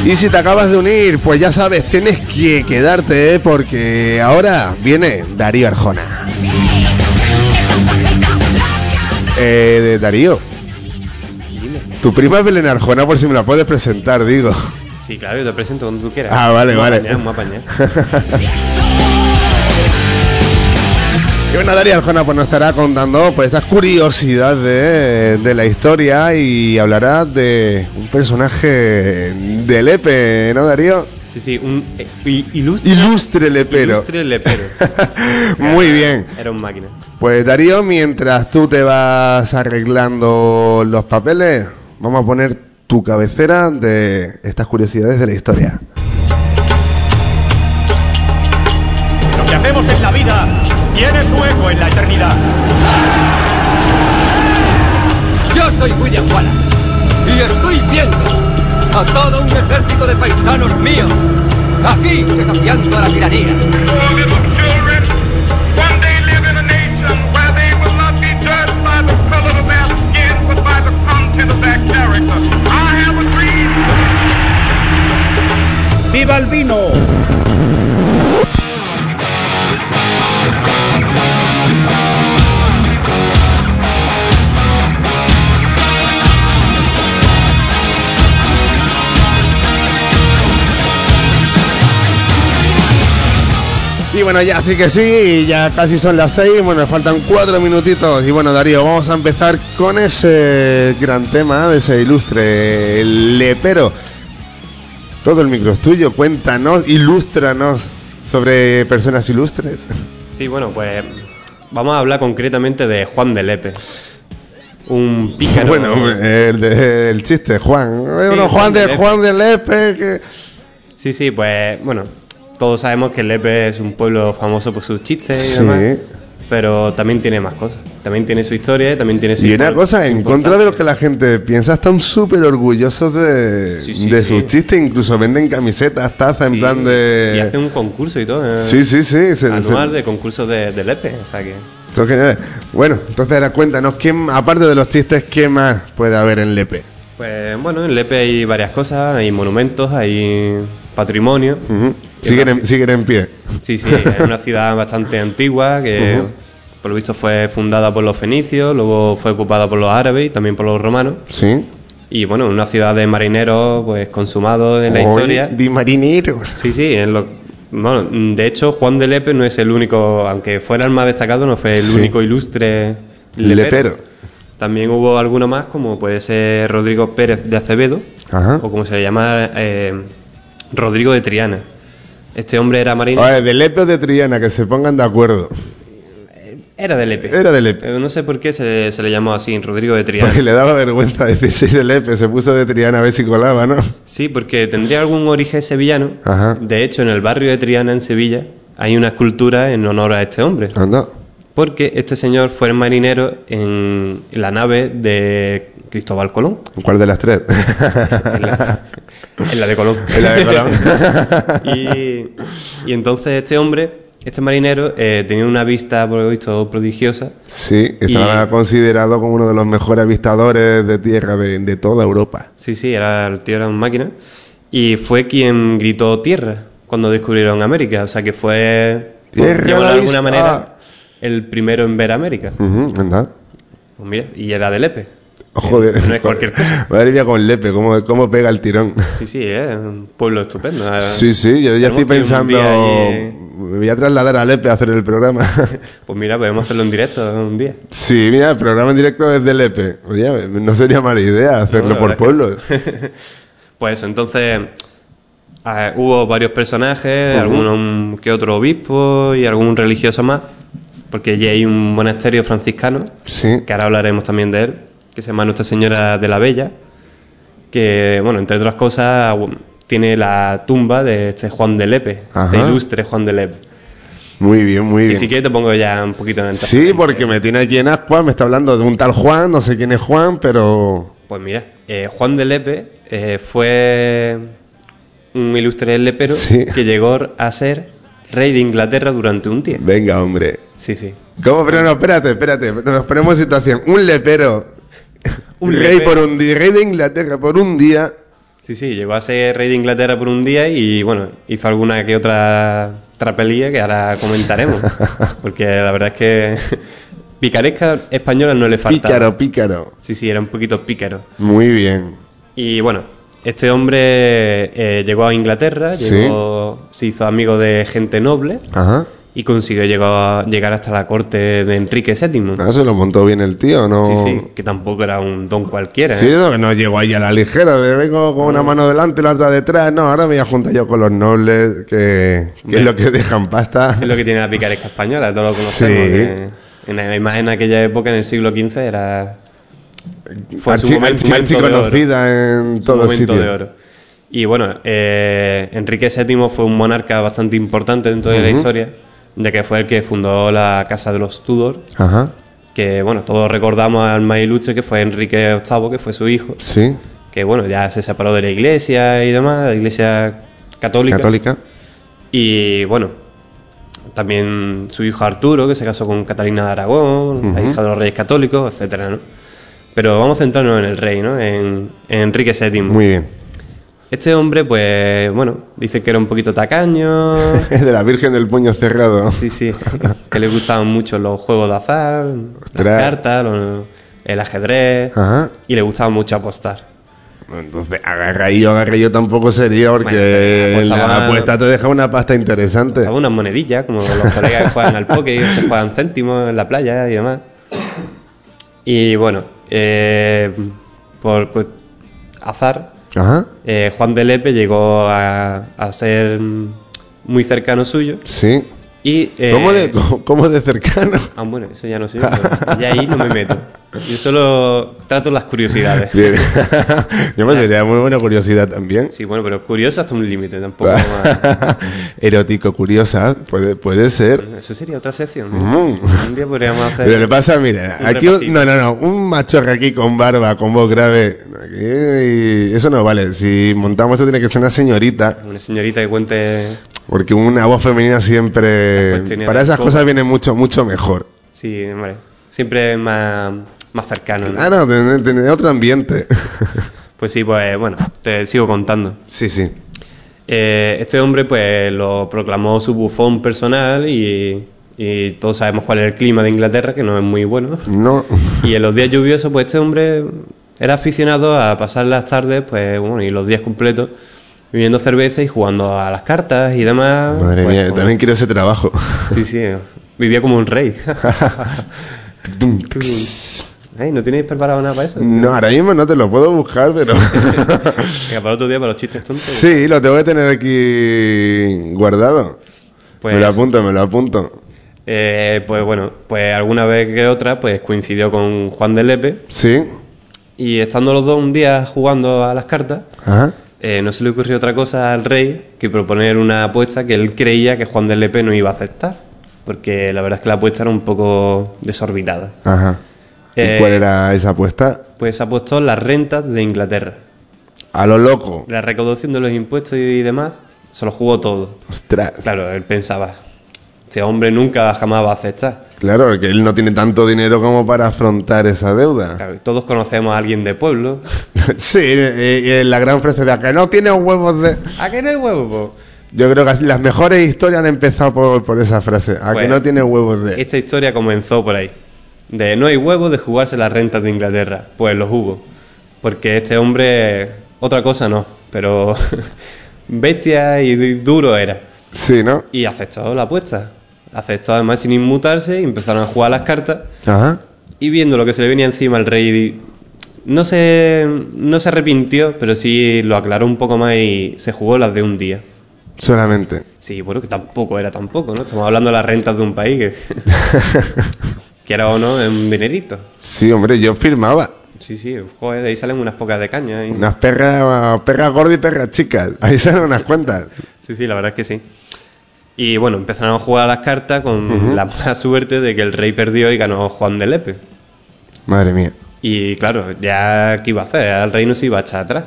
Y si te acabas de unir, pues ya sabes, tienes que quedarte, ¿eh? porque ahora viene Darío Arjona. Eh, de Darío. Tu prima es Belén Arjona, por si me la puedes presentar, digo. Sí, claro, yo te presento cuando tú quieras. Ah, vale, vale. Y bueno, Darío Arjona pues nos estará contando pues esas curiosidades de, de la historia y hablará de un personaje de Lepe, ¿no, Darío? Sí, sí, un eh, Ilustre lepero. ilustre lepero. Muy bien. Era un máquina. Pues Darío, mientras tú te vas arreglando los papeles, vamos a poner tu cabecera de estas curiosidades de la historia. Que hacemos en la vida tiene su eco en la eternidad. Yo soy William Wallace y estoy viendo a todo un ejército de paisanos míos aquí desafiando a la tiranía. ¡Viva el vino! Y bueno, ya sí que sí, ya casi son las seis, bueno, nos faltan cuatro minutitos. Y bueno, Darío, vamos a empezar con ese gran tema de ese ilustre lepero. Todo el micro es tuyo, cuéntanos, ilústranos sobre personas ilustres. Sí, bueno, pues vamos a hablar concretamente de Juan de Lepe. Un pícaro. Bueno, el, de- el chiste, Juan. Eh, Bueno, Juan, Juan de. Juan de Lepe, que... Sí, sí, pues bueno, todos sabemos que Lepe es un pueblo famoso por sus chistes y Sí. demás. Pero también tiene más cosas. También tiene su historia, también tiene su Y una cosa, en contra de lo que la gente piensa, están súper orgullosos de, sí, de sí. sus chistes, incluso venden camisetas, tazas, en plan de... Y hace un concurso y todo. eh, Sí, sí, sí. se- anual se- de concursos de, de Lepe. O sea que. Bueno, entonces ahora cuéntanos, ¿qué, m- aparte de los chistes, ¿qué más puede haber en Lepe? Pues bueno, en Lepe hay varias cosas, hay monumentos, hay patrimonio. Siguen, en, siguen en pie. Sí, sí, es una ciudad bastante antigua que por lo visto fue fundada por los fenicios, luego fue ocupada por los árabes y también por los romanos. Sí. Y bueno, una ciudad de marineros pues consumados en la historia. De marineros. Sí, sí, en lo- bueno, de hecho Juan de Lepe no es el único, aunque fuera el más destacado, no fue el Sí. único ilustre Lepero. lepero. También hubo alguno más, como puede ser Rodrigo Pérez de Acevedo, Ajá. o como se le llama, eh, Rodrigo de Triana. Este hombre era marinero. Oye, de Lepe o de Triana, que se pongan de acuerdo. Era de Lepe. Era de Lepe. Eh, No sé por qué se, se le llamó así, Rodrigo de Triana. Porque le daba vergüenza decir de Lepe, se puso de Triana a ver si colaba, ¿no? Sí, porque tendría algún origen sevillano. Ajá. De hecho, en el barrio de Triana, en Sevilla, hay una escultura en honor a este hombre. Anda. Porque este señor fue el marinero en la nave de Cristóbal Colón. ¿Cuál de las tres? En la de Colón. En la de Colón. y, y entonces este hombre, este marinero, eh, tenía una vista, por lo visto, prodigiosa. Sí, estaba considerado como uno de los mejores avistadores de tierra de, de toda Europa. Sí, sí, era, el tío era un máquina. Y fue quien gritó tierra cuando descubrieron América. O sea que fue, Tierra de alguna manera, el primero en ver América. Ujú, anda. Pues mira, y era de Lepe. Oh, joder. No es cualquier cosa. Madre mía, con Lepe, cómo, cómo pega el tirón. Sí, sí, es un pueblo estupendo. Sí, sí, yo ya estoy pensando. allí. Me voy a trasladar a Lepe a hacer el programa. Pues mira, podemos hacerlo en directo un día. Sí, mira, el programa en directo desde Lepe. Oye, no sería mala idea hacerlo No, por pueblos. que- pues eso, entonces hubo varios personajes, Ujú. algunos que otro obispo y algún religioso más, porque allí hay un monasterio franciscano, Sí. que ahora hablaremos también de él, que se llama Nuestra Señora de la Bella, que, bueno, entre otras cosas, tiene la tumba de este Juan de Lepe, Ajá. de ilustre Juan de Lepe. Muy bien, muy Y bien. si quieres te pongo ya un poquito en el Sí, porque me tiene aquí en ascuas, me está hablando de un tal Juan, no sé quién es Juan, pero... Pues mira, eh, Juan de Lepe eh, fue un ilustre lepero Sí. que llegó a ser rey de Inglaterra durante un tiempo. Venga, hombre. Sí, sí. ¿Cómo? Pero no, espérate, espérate. Nos ponemos en situación. Un lepero. Un rey lepero. por un día, rey de Inglaterra por un día. Sí, sí, llegó a ser rey de Inglaterra por un día y bueno, hizo alguna que otra trapelía que ahora comentaremos. Porque la verdad es que picaresca española no le faltaba. Pícaro, pícaro. Sí, sí, era un poquito pícaro. Muy bien. Y bueno, este hombre eh, llegó a Inglaterra, Sí. llegó, se hizo amigo de gente noble Ajá. Y consiguió llegar, llegar hasta la corte de Enrique VII. Ah, se lo montó bien el tío, ¿no? Sí, sí, que tampoco era un don cualquiera. Sí, ¿eh? no, que no llegó ahí a la ligera, de vengo con una mano delante y la otra detrás. No, ahora me voy a juntar yo con los nobles, que, es lo que dejan pasta. Es lo que tiene la picaresca española, todos lo Sí. conocemos. que en, además en aquella época, en el siglo XV, era... Fue su Archi- momento, archi- momento de oro. en Su todos sitios. de oro. Y bueno, eh, Enrique VII fue un monarca bastante importante dentro de la historia, ya que fue el que fundó la Casa de los Tudor, Ajá. que bueno, todos recordamos al más ilustre que fue Enrique VIII, que fue su hijo, Sí. que bueno, ya se separó de la iglesia y demás, la iglesia católica. Católica. Y bueno, también su hijo Arturo, que se casó con Catalina de Aragón, la hija de los reyes católicos, etcétera, ¿no? Pero vamos a centrarnos en el rey, ¿no? En, en Enrique VII. Muy bien. Este hombre, pues, bueno, dice que era un poquito tacaño. Es de la Virgen del Puño Cerrado. Sí, sí. Que le gustaban mucho los juegos de azar, Ostras. las cartas, los- el ajedrez. Ajá. Y le gustaba mucho apostar. Entonces, agarradillo, agarradillo tampoco sería, porque Bueno, la apuesta te deja una pasta interesante. Unas monedillas, como los colegas que juegan al póker se juegan céntimos en la playa y demás. Y bueno, eh, por azar, Ajá. eh, Juan de Lepe llegó a, a ser muy cercano suyo. Sí. Y, eh, ¿Cómo, de, cómo, cómo de cercano? Ah, bueno, eso ya no sé. ya ahí no me meto. Yo solo trato las curiosidades. Bien. Yo me sería muy buena curiosidad también. Sí, bueno, pero curioso hasta un límite, tampoco más. Erótico, curiosa, puede, puede ser. Eso sería otra sección. ¿no? Mm. Un día podríamos hacer. Pero le pasa, mira, aquí un- no, no, no, un machorro aquí con barba, con voz grave, aquí, eso no vale. Si montamos esto tiene que ser una señorita, Una señorita que cuente. porque una voz femenina siempre, para esas cosas viene mucho, mucho mejor. Sí, hombre. Siempre es más, más cercano. ¿no? Ah, no, otro ambiente. Pues sí, pues bueno, te sigo contando. sí, sí. Eh, este hombre, pues lo proclamó su bufón personal y, y todos sabemos cuál es el clima de Inglaterra, que no es muy bueno. No. Y en los días lluviosos, pues este hombre era aficionado a pasar las tardes, pues bueno, y los días completos, bebiendo cerveza y jugando a las cartas y demás. Madre pues, mía, como- también quiero ese trabajo. Sí, sí, vivía como un rey. ¿No tenéis preparado nada para eso? No, ahora mismo no te lo puedo buscar, pero... Venga, para otro día, para los chistes tontos. sí, lo tengo que tener aquí guardado. Pues me lo apunto, me lo apunto. Eh, pues bueno, pues alguna vez que otra, pues coincidió con Juan de Lepe. Sí. Y estando los dos un día jugando a las cartas, Ajá. eh, no se le ocurrió otra cosa al rey que proponer una apuesta que él creía que Juan de Lepe no iba a aceptar. Porque la verdad es que la apuesta era un poco desorbitada. Ajá. ¿Y Eh, cuál era esa apuesta? Pues apostó las rentas de Inglaterra. A lo loco. La recaudación de los impuestos y demás, se lo jugó todo. Ostras. Claro, él pensaba, este hombre nunca jamás va a aceptar. Claro, que él no tiene tanto dinero como para afrontar esa deuda. Claro, todos conocemos a alguien de pueblo. Sí, eh, la gran frase de que no tiene huevos de... ¿A qué no hay huevo? Yo creo que así las mejores historias han empezado por, por esa frase. A que no tiene huevos de... Esta historia comenzó por ahí. De no hay huevos de jugarse las rentas de Inglaterra. Pues los hubo. Porque este hombre, otra cosa no, pero bestia y duro era. Sí, ¿no? Y aceptó la apuesta. Aceptó además sin inmutarse y empezaron a jugar las cartas. Ajá. Y viendo lo que se le venía encima al rey, no se, no se arrepintió, pero sí lo aclaró un poco más y se jugó las de un día. Solamente. Sí, bueno, que tampoco era tampoco, ¿no? Estamos hablando de las rentas de un país que, quiera o no, es un dinerito. Sí, hombre, yo firmaba. Sí, sí, joder, de ahí salen unas pocas de caña. y- Unas perras, perras gordas y perras chicas. Ahí salen unas cuantas. Sí, sí, la verdad es que sí. Y bueno, empezaron a jugar a las cartas con la mala suerte de que el rey perdió y ganó Juan de Lepe. Madre mía. Y claro, ya qué iba a hacer, el rey no se iba a echar atrás.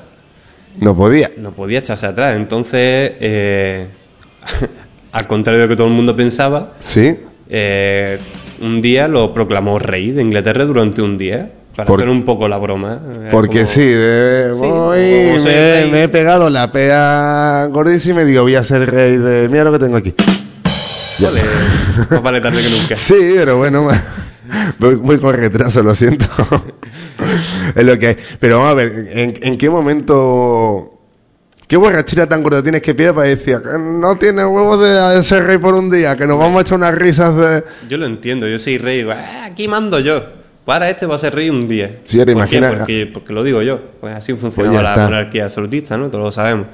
No podía. No podía echarse atrás. Entonces, eh, al contrario de lo que todo el mundo pensaba, Sí. eh, un día lo proclamó rey de Inglaterra durante un día. Para Por- hacer un poco la broma. Era Porque como- sí, de- Sí, voy, me he pegado la pea gordísima y digo, voy a ser rey de... Mira lo que tengo aquí. Vale, más vale tarde que nunca. Sí, pero bueno, voy, voy con retraso, lo siento. es lo que hay. Pero vamos a ver, ¿en, en qué momento... ¿Qué borrachera tan gorda tienes que pillar para decir que no tienes huevos de ser rey por un día, que nos vamos a echar unas risas de... Yo lo entiendo, yo soy rey, digo, "Ah, aquí mando yo. Para este va a ser rey un día. Sí, ahora ¿Por qué? imagina- Porque, porque lo digo yo. Pues así funcionaba Pues la monarquía absolutista, ¿no? Todos lo sabemos.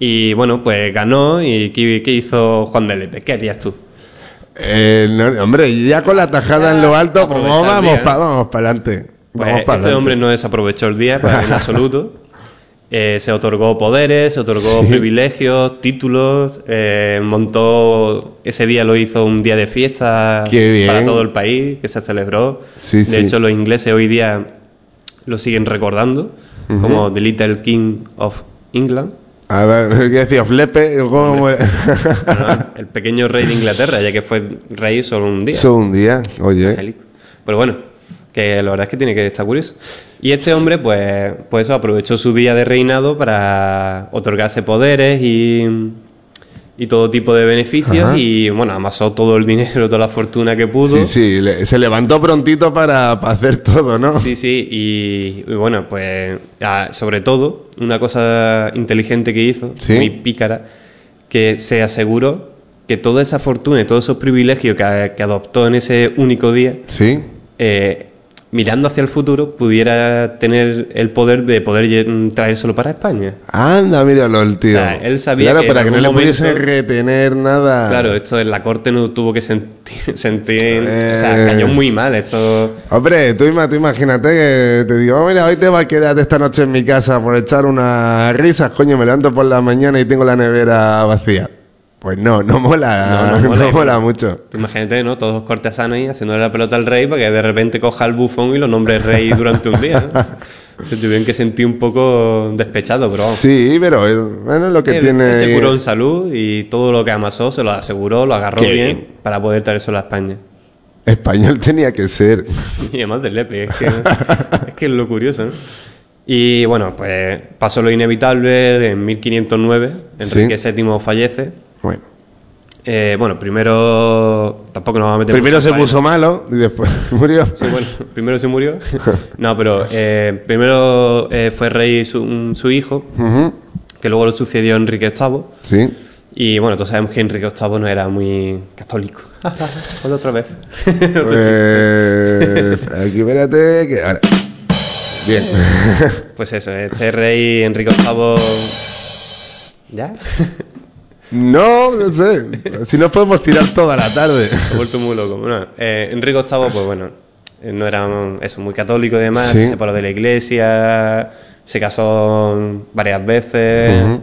Y bueno, pues ganó. ¿Y qué, qué hizo Juan de Lepe? ¿Qué harías tú? Eh, no, hombre, ya con la tajada en lo alto, pues vamos vamos para adelante. Pues para este hombre no desaprovechó el día pues, en absoluto. Eh, se otorgó poderes, se otorgó Sí. privilegios, títulos, eh, montó, ese día lo hizo un día de fiesta para todo el país, que se celebró. Sí, de sí. hecho, los ingleses hoy día lo siguen recordando como The Little King of England, A ver, ¿qué decía? Flepe, ¿cómo? ¿no? el pequeño rey de Inglaterra, ya que fue rey solo un día. Eso un día, oye. Pero bueno, que la verdad es que tiene que estar curioso. Y este hombre, pues, pues eso, aprovechó su día de reinado para otorgarse poderes y, y todo tipo de beneficios Ajá. y, bueno, amasó todo el dinero, toda la fortuna que pudo. Sí, sí, le- se levantó prontito para, para hacer todo, ¿no? Sí, sí, y, y bueno, pues ah, sobre todo, una cosa inteligente que hizo, Sí. muy pícara, que se aseguró que toda esa fortuna y todos esos privilegios que, que adoptó en ese único día, Sí. eh, mirando hacia el futuro, pudiera tener el poder de poder traérselo para España. Anda, míralo el tío. O sea, él sabía claro, que para que no algún le pudiesen momento- retener nada. Claro, esto en la corte no tuvo que sentir, sentir o Eh. sea, cayó muy mal esto. Hombre, tú, tú imagínate que te digo, "Oh, mira, hoy te vas a quedar esta noche en mi casa por echar unas risas, coño, me levanto por la mañana y tengo la nevera vacía. Pues no, no mola, No, no, no mola. mucho. Imagínate, ¿no? Todos cortesanos ahí haciéndole la pelota al rey para que de repente coja el bufón y lo nombre rey durante un día, ¿no? Se tuvieron que sentir un poco despechados, pero. Sí, pero eh, bueno, lo que tiene... se curó en salud y todo lo que amasó se lo aseguró, lo agarró bien, bien. para poder traérselo a España. Español tenía que ser. Y además del Lepe, es que, es que es lo curioso, ¿no? Y bueno, pues pasó lo inevitable, en 1509 Enrique VII fallece. Bueno. Eh, bueno, primero tampoco nos vamos a meter Primero se puso malo y después murió. Sí, bueno, primero se murió. No, pero eh, primero eh, fue rey su, un- su hijo, que luego lo sucedió Enrique VIII. Sí. Y bueno, todos sabemos que Enrique VIII no era muy católico. Hola otra vez. Eh, aquí espérate que ahora. Bien. Pues eso, este rey Enrique VIII. ¿Ya? No, no sé. Si no podemos tirar toda la tarde. Se ha vuelto muy loco. Bueno, eh, Enrique VIII, pues bueno, eh, no era eso, muy católico y demás, Sí. se separó de la iglesia, se casó varias veces, Ujú.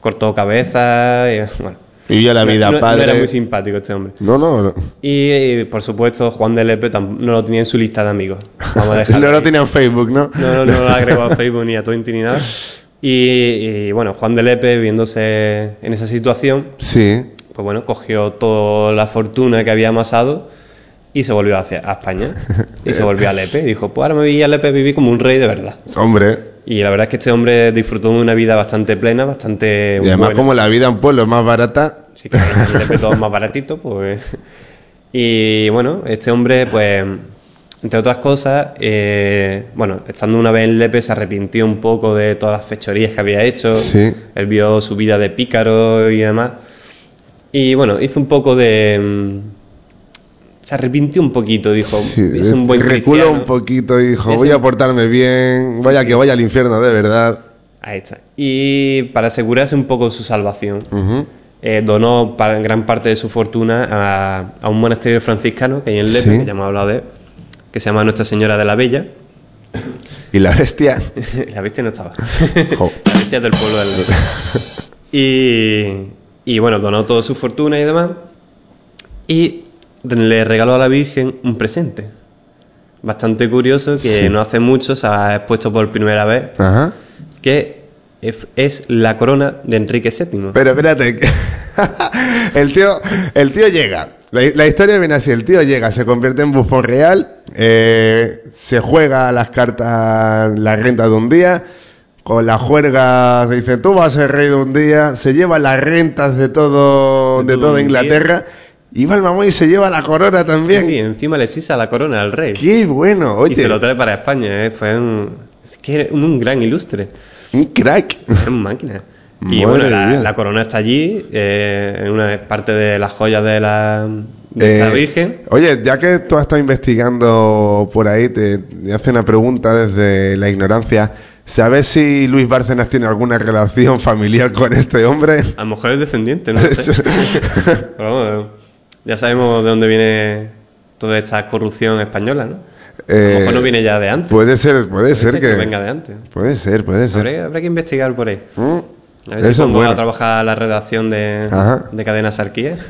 cortó cabezas, y, bueno. Vivió la vida no, padre. No era muy simpático este hombre. No, no, no. Y, y, por supuesto, Juan de Lepe no lo tenía en su lista de amigos. Vamos a no lo ahí. tenía en Facebook, ¿no? No, no, no lo agregó a Facebook ni a Twenty ni nada. Y, y, bueno, Juan de Lepe, viéndose en esa situación, Sí. pues bueno, cogió toda la fortuna que había amasado y se volvió hacia a España. Y se volvió a Lepe. Y dijo, pues ahora me voy a Lepe a vivir como un rey de verdad. Hombre. Y la verdad es que este hombre disfrutó de una vida bastante plena, bastante Y además, buena. como la vida en pueblo es más barata. Sí, claro, Lepe todo es más baratito, pues. Y bueno, este hombre, pues, entre otras cosas, eh, bueno, estando una vez en Lepe se arrepintió un poco de todas las fechorías que había hecho. Sí. Él vio su vida de pícaro y demás. Y bueno, hizo un poco de. mm, Se arrepintió un poquito, dijo, es un buen reculó un poquito dijo, voy a portarme bien, vaya que vaya al infierno de verdad. Ahí está. Y para asegurarse un poco su salvación, eh, donó gran parte de su fortuna a, a un monasterio franciscano que hay en Lepe, Sí. que ya hemos hablado de él, que se llama Nuestra Señora de la Bella. Y la bestia. la bestia no estaba. la bestia es del pueblo del. Y, y bueno, donó toda su fortuna y demás. Y le regaló a la Virgen un presente. Bastante curioso que Sí. no hace mucho se ha expuesto por primera vez Ajá. que es- la corona de Enrique VII. Pero espérate, el tío, el tío llega. La, la historia viene así, el tío llega, se convierte en bufón real, eh, se juega las cartas, la renta de un día, con la juerga se dice, tú vas a ser rey de un día, se lleva las rentas de todo, de, toda Inglaterra, y va el mamón y se lleva la corona también. Sí, encima le sisa la corona al rey. Qué bueno, oye. Y se lo trae para España, ¿eh? Fue un, es que era un, un gran ilustre. Un crack. Es un máquina. Y Madre bueno, la, corona está allí, eh, en una parte de las joyas de la de esta Eh, Virgen. Oye, ya que tú has estado investigando por ahí, te, te hace una pregunta desde la ignorancia. ¿Sabes si Luis Bárcenas tiene alguna relación familiar con este hombre? A lo mejor es descendiente, no sé. Pero bueno, ya sabemos de dónde viene toda esta corrupción española, ¿no? A lo Eh, mejor no viene ya de antes. Puede ser, puede ser ser que, que venga de antes. Puede ser, puede ser. Habrá, habrá que investigar por ahí. Mm, A ver si Eso es pongo bueno. a trabajar la redacción de, Ajá. de Cadena Sarquía.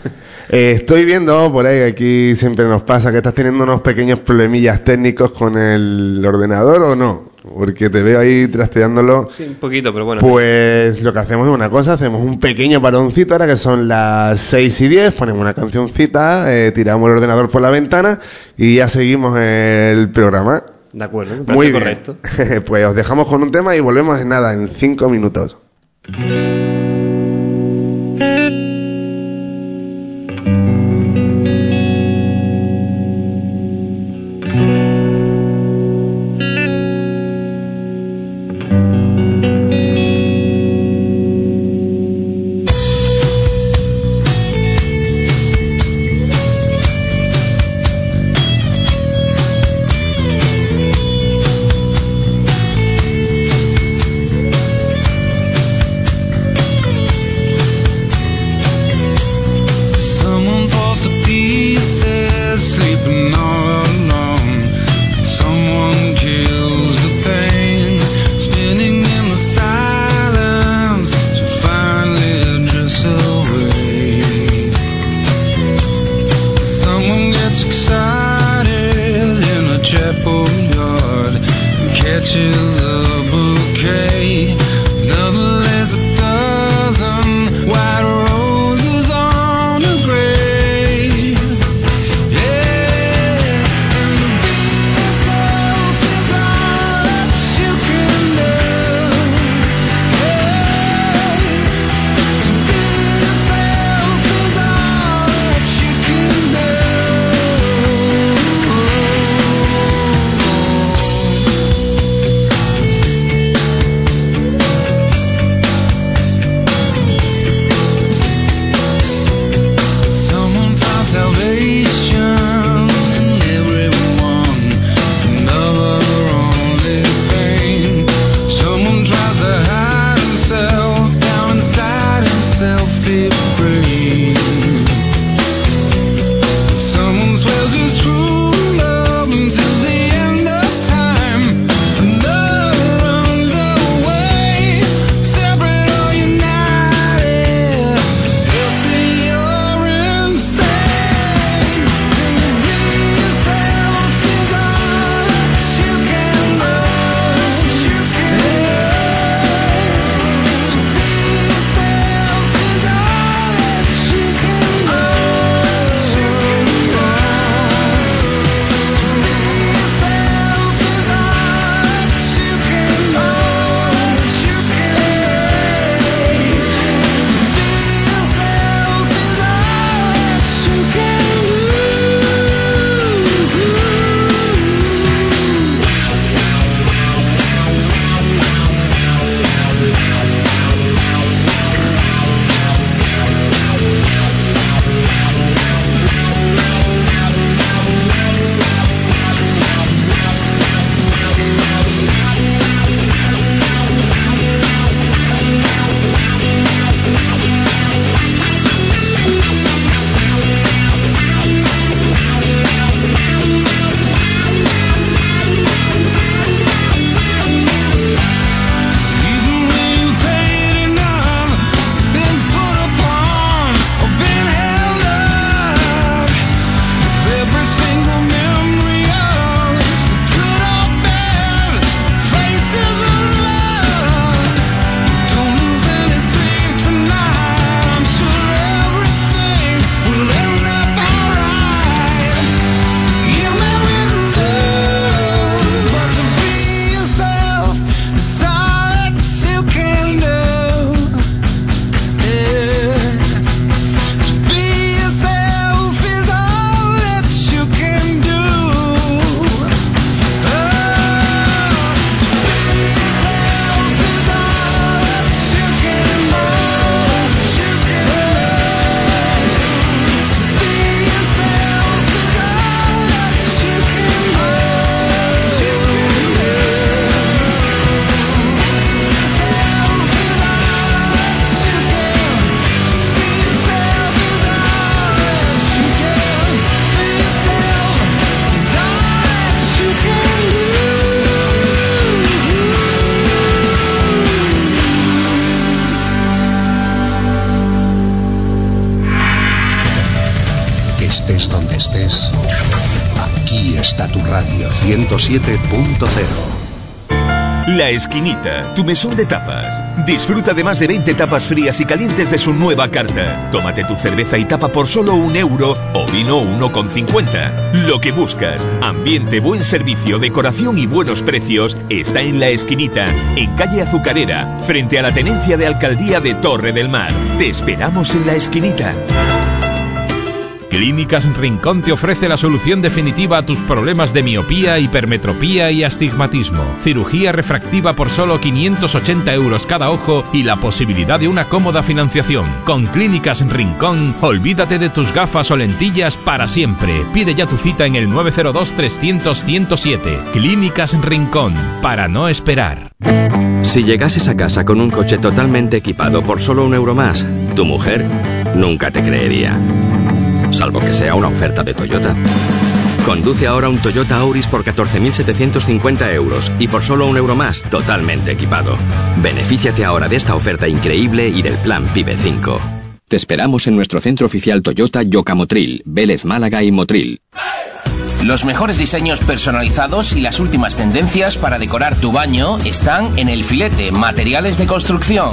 Eh, estoy viendo por ahí, aquí siempre nos pasa que estás teniendo unos pequeños problemillas técnicos con el ordenador o no, porque te veo ahí trasteándolo. Sí, un poquito, pero bueno. Pues lo que hacemos es una cosa, hacemos un pequeño paroncito ahora que son las 6 y 10, ponemos una cancioncita, eh, tiramos el ordenador por la ventana y ya seguimos el programa. De acuerdo, me parece Muy bien. correcto. pues os dejamos con un tema y volvemos en nada, en 5 minutos. Thank mm -hmm. you. gray mesón de tapas. Disfruta de más de 20 tapas frías y calientes de su nueva carta. Tómate tu cerveza y tapa por solo un euro o vino 1,50. Lo que buscas, ambiente, buen servicio, decoración y buenos precios, está en La Esquinita, en calle Azucarera, frente a la tenencia de alcaldía de Torre del Mar. Te esperamos en La Esquinita. Clínicas Rincón te ofrece la solución definitiva a tus problemas de miopía, hipermetropía y astigmatismo. Cirugía refractiva por solo 580 euros cada ojo y la posibilidad de una cómoda financiación. Con Clínicas Rincón, olvídate de tus gafas o lentillas para siempre. Pide ya tu cita en el 902-300-107. Clínicas Rincón, para no esperar. Si llegases a casa con un coche totalmente equipado por solo un euro más, tu mujer nunca te creería. Salvo que sea una oferta de Toyota. Conduce ahora un Toyota Auris por 14.750 euros y por solo un euro más totalmente equipado. Benefíciate ahora de esta oferta increíble y del plan PIBE 5. Te esperamos en nuestro centro oficial Toyota Yocamotril, Vélez Málaga y Motril. Los mejores diseños personalizados y las últimas tendencias para decorar tu baño están en El Filete, materiales de construcción.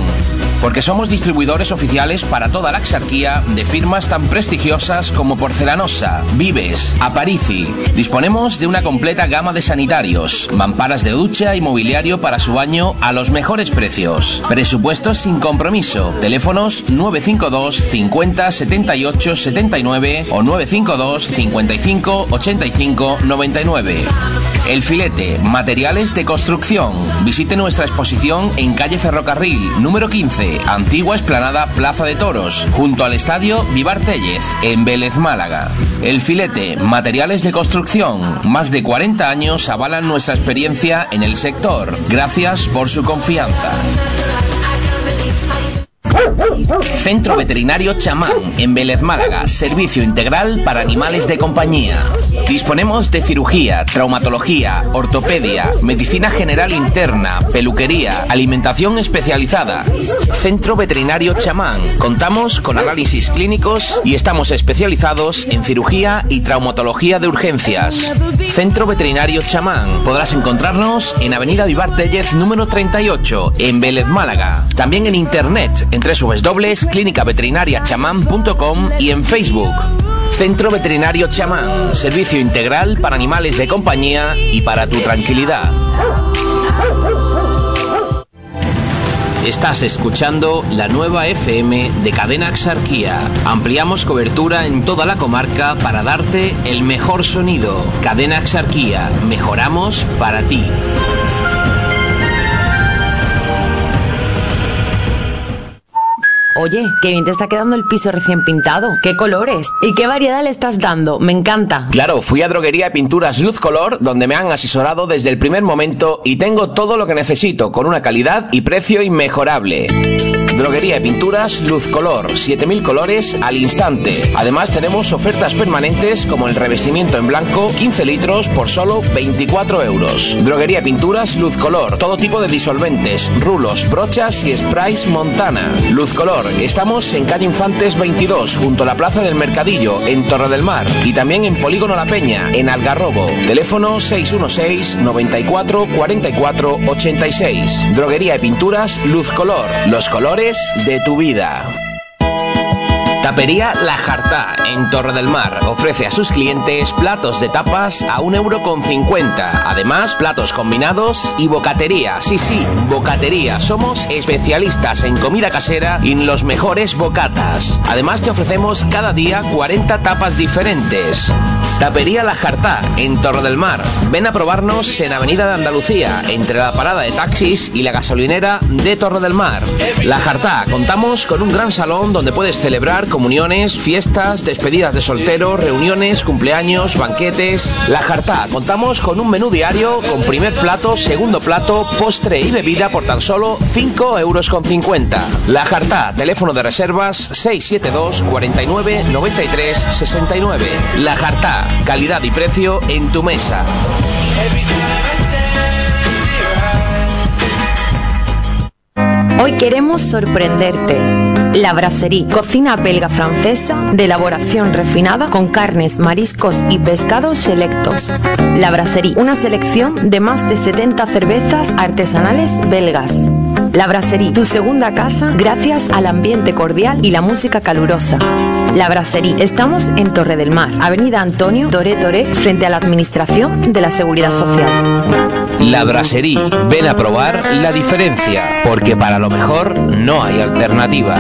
Porque somos distribuidores oficiales para toda la exarquía de firmas tan prestigiosas como Porcelanosa, Vives, Aparici. Disponemos de una completa gama de sanitarios, mamparas de ducha y mobiliario para su baño a los mejores precios. Presupuestos sin compromiso. Teléfonos 952 50 78 79 o 952 55 85 99. El Filete, materiales de construcción. Visite nuestra exposición en calle Ferrocarril, número 15, antigua explanada Plaza de Toros, junto al estadio Vivar Tellez, en Vélez, Málaga. El Filete, materiales de construcción. Más de 40 años avalan nuestra experiencia en el sector. Gracias por su confianza. Centro Veterinario Chamán, en Vélez Málaga, servicio integral para animales de compañía. Disponemos de cirugía, traumatología, ortopedia, medicina general interna, peluquería, alimentación especializada. Centro Veterinario Chamán. Contamos con análisis clínicos y estamos especializados en cirugía y traumatología de urgencias. Centro Veterinario Chamán. Podrás encontrarnos en Avenida Vivar Tellez número 38, en Vélez Málaga. También en internet, en www.clinicaveterinariachamán.com y en Facebook. Centro Veterinario Chamán, servicio integral para animales de compañía y para tu tranquilidad. Estás escuchando la nueva FM de Cadena Axarquía. Ampliamos cobertura en toda la comarca para darte el mejor sonido. Cadena Axarquía, mejoramos para ti. Oye, qué bien te está quedando el piso recién pintado. ¿Qué colores? ¿Y qué variedad le estás dando? Me encanta. Claro, fui a Droguería de Pinturas Luz Color, donde me han asesorado desde el primer momento y tengo todo lo que necesito, con una calidad y precio inmejorable. Droguería de Pinturas Luz Color, 7000 colores al instante. Además tenemos ofertas permanentes como el revestimiento en blanco, 15 litros por solo 24 euros. Droguería de Pinturas Luz Color, todo tipo de disolventes, rulos, brochas y sprays Montana. Luz Color, estamos en calle Infantes 22, junto a la Plaza del Mercadillo, en Torre del Mar. Y también en Polígono La Peña, en Algarrobo. Teléfono 616 94 44 86. Droguería de Pinturas Luz Color, los colores de tu vida. Tapería La Jartá, en Torre del Mar, ofrece a sus clientes platos de tapas a 1,50€. Además, platos combinados y bocatería. Sí, sí, bocatería. Somos especialistas en comida casera y en los mejores bocatas. Además, te ofrecemos cada día 40 tapas diferentes. Tapería La Jartá, en Torre del Mar. Ven a probarnos en Avenida de Andalucía, entre la parada de taxis y la gasolinera de Torre del Mar. La Jartá, contamos con un gran salón donde puedes celebrar comuniones, fiestas, despedidas de soltero, reuniones, cumpleaños, banquetes. La Jartá, contamos con un menú diario con primer plato, segundo plato, postre y bebida por tan solo 5 euros con 50. La Jartá, teléfono de reservas 672 49 93 69. La Jartá, Calidad y precio en tu mesa. Hoy queremos sorprenderte. La Brasserie, cocina belga francesa de elaboración refinada con carnes, mariscos y pescados selectos. La Brasserie, una selección de más de 70 cervezas artesanales belgas. La Brasserie, tu segunda casa gracias al ambiente cordial y la música calurosa. La Bracería. Estamos en Torre del Mar, Avenida Antonio Toré Toré, frente a la Administración de la Seguridad Social. La Bracería. Ven a probar la diferencia, porque para lo mejor no hay alternativa.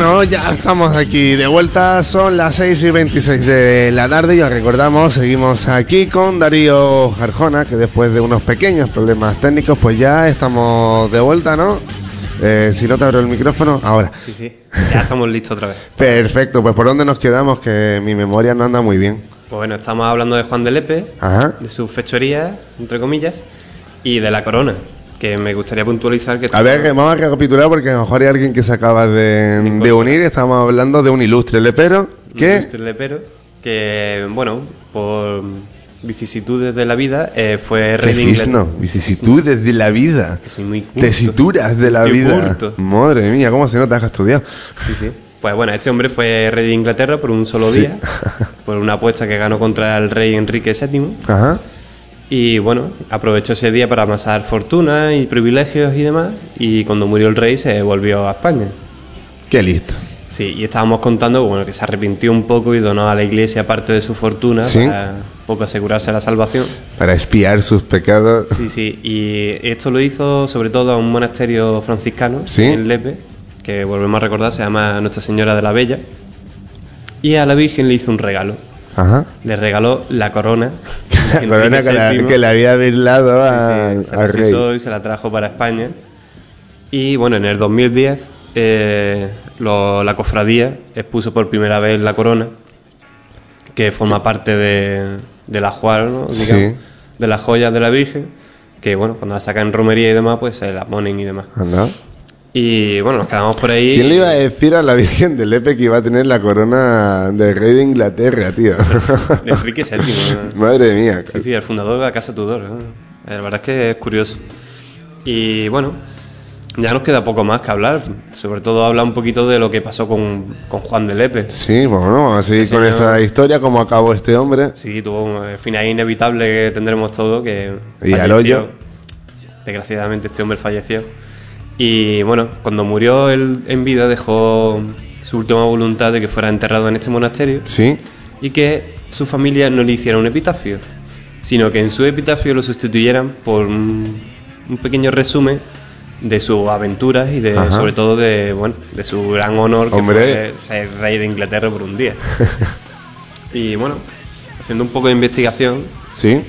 Bueno, ya estamos aquí de vuelta, son las 6 y 26 de la tarde y os recordamos, seguimos aquí con Darío Arjona, que después de unos pequeños problemas técnicos, pues ya estamos de vuelta, ¿no? Eh, si no te abro el micrófono, ahora. Sí, sí. Ya estamos listos otra vez. Perfecto, pues ¿por dónde nos quedamos? Que mi memoria no anda muy bien. Pues bueno, estamos hablando de Juan de Lepe, Ajá. de sus fechorías, entre comillas, y de la corona, que me gustaría puntualizar que... A ver, que vamos a recapitular porque a lo mejor hay alguien que se acaba de, de unir. Estamos hablando de un ilustre lepero que... Ilustre lepero, que, bueno, por vicisitudes de la vida, eh, fue rey de Registro, Inglaterra. vicisitudes de la vida. Que soy muy culto. Tesituras de la vida. Madre mía, cómo se nota que has estudiado. Sí, sí. Pues bueno, este hombre fue rey de Inglaterra por un solo Sí. día, por una apuesta que ganó contra el rey Enrique VII. Ajá. Y bueno, aprovechó ese día para amasar fortuna y privilegios y demás. Y cuando murió el rey se volvió a España. Qué listo. Sí, y estábamos contando bueno, que se arrepintió un poco y donó a la iglesia parte de su fortuna Sí. para un poco asegurarse la salvación. Para espiar sus pecados. Sí, sí, y esto lo hizo sobre todo a un monasterio franciscano Sí. en Lepe, que volvemos a recordar, se llama Nuestra Señora de la Bella. Y a la Virgen le hizo un regalo. Ajá. Le regaló la corona. La corona que, la- que le había virlado a- se al la rey. puso y se la trajo para España. Y bueno, en el 2010 eh, lo- la cofradía expuso por primera vez la corona, que forma parte de, de la juar. Sí. De las joyas de la Virgen, que bueno, cuando la sacan en romería y demás, pues se la ponen y demás. Anda. Y bueno, nos quedamos por ahí. ¿Quién le iba a decir a la Virgen de Lepe que iba a tener la corona del rey de Inglaterra, tío? De Enrique VII. ¿no? Madre mía. Sí, sí, el fundador de la Casa Tudor. ¿no? La verdad es que es curioso. Y bueno, ya nos queda poco más que hablar. Sobre todo hablar un poquito de lo que pasó con, con Juan de Lepe. Sí, bueno, vamos a seguir Ese con señor- esa historia, cómo acabó este hombre. Sí, tuvo un final inevitable que tendremos todo. Que Y al hoyo. Desgraciadamente este hombre falleció. Y bueno, cuando murió él en vida dejó su última voluntad de que fuera enterrado en este monasterio. Sí. y que su familia no le hiciera un epitafio, sino que en su epitafio lo sustituyeran por un, un pequeño resumen de sus aventuras y de Ajá. sobre todo de bueno de su gran honor que Hombre. fue ser rey de Inglaterra por un día. y bueno, haciendo un poco de investigación, Sí.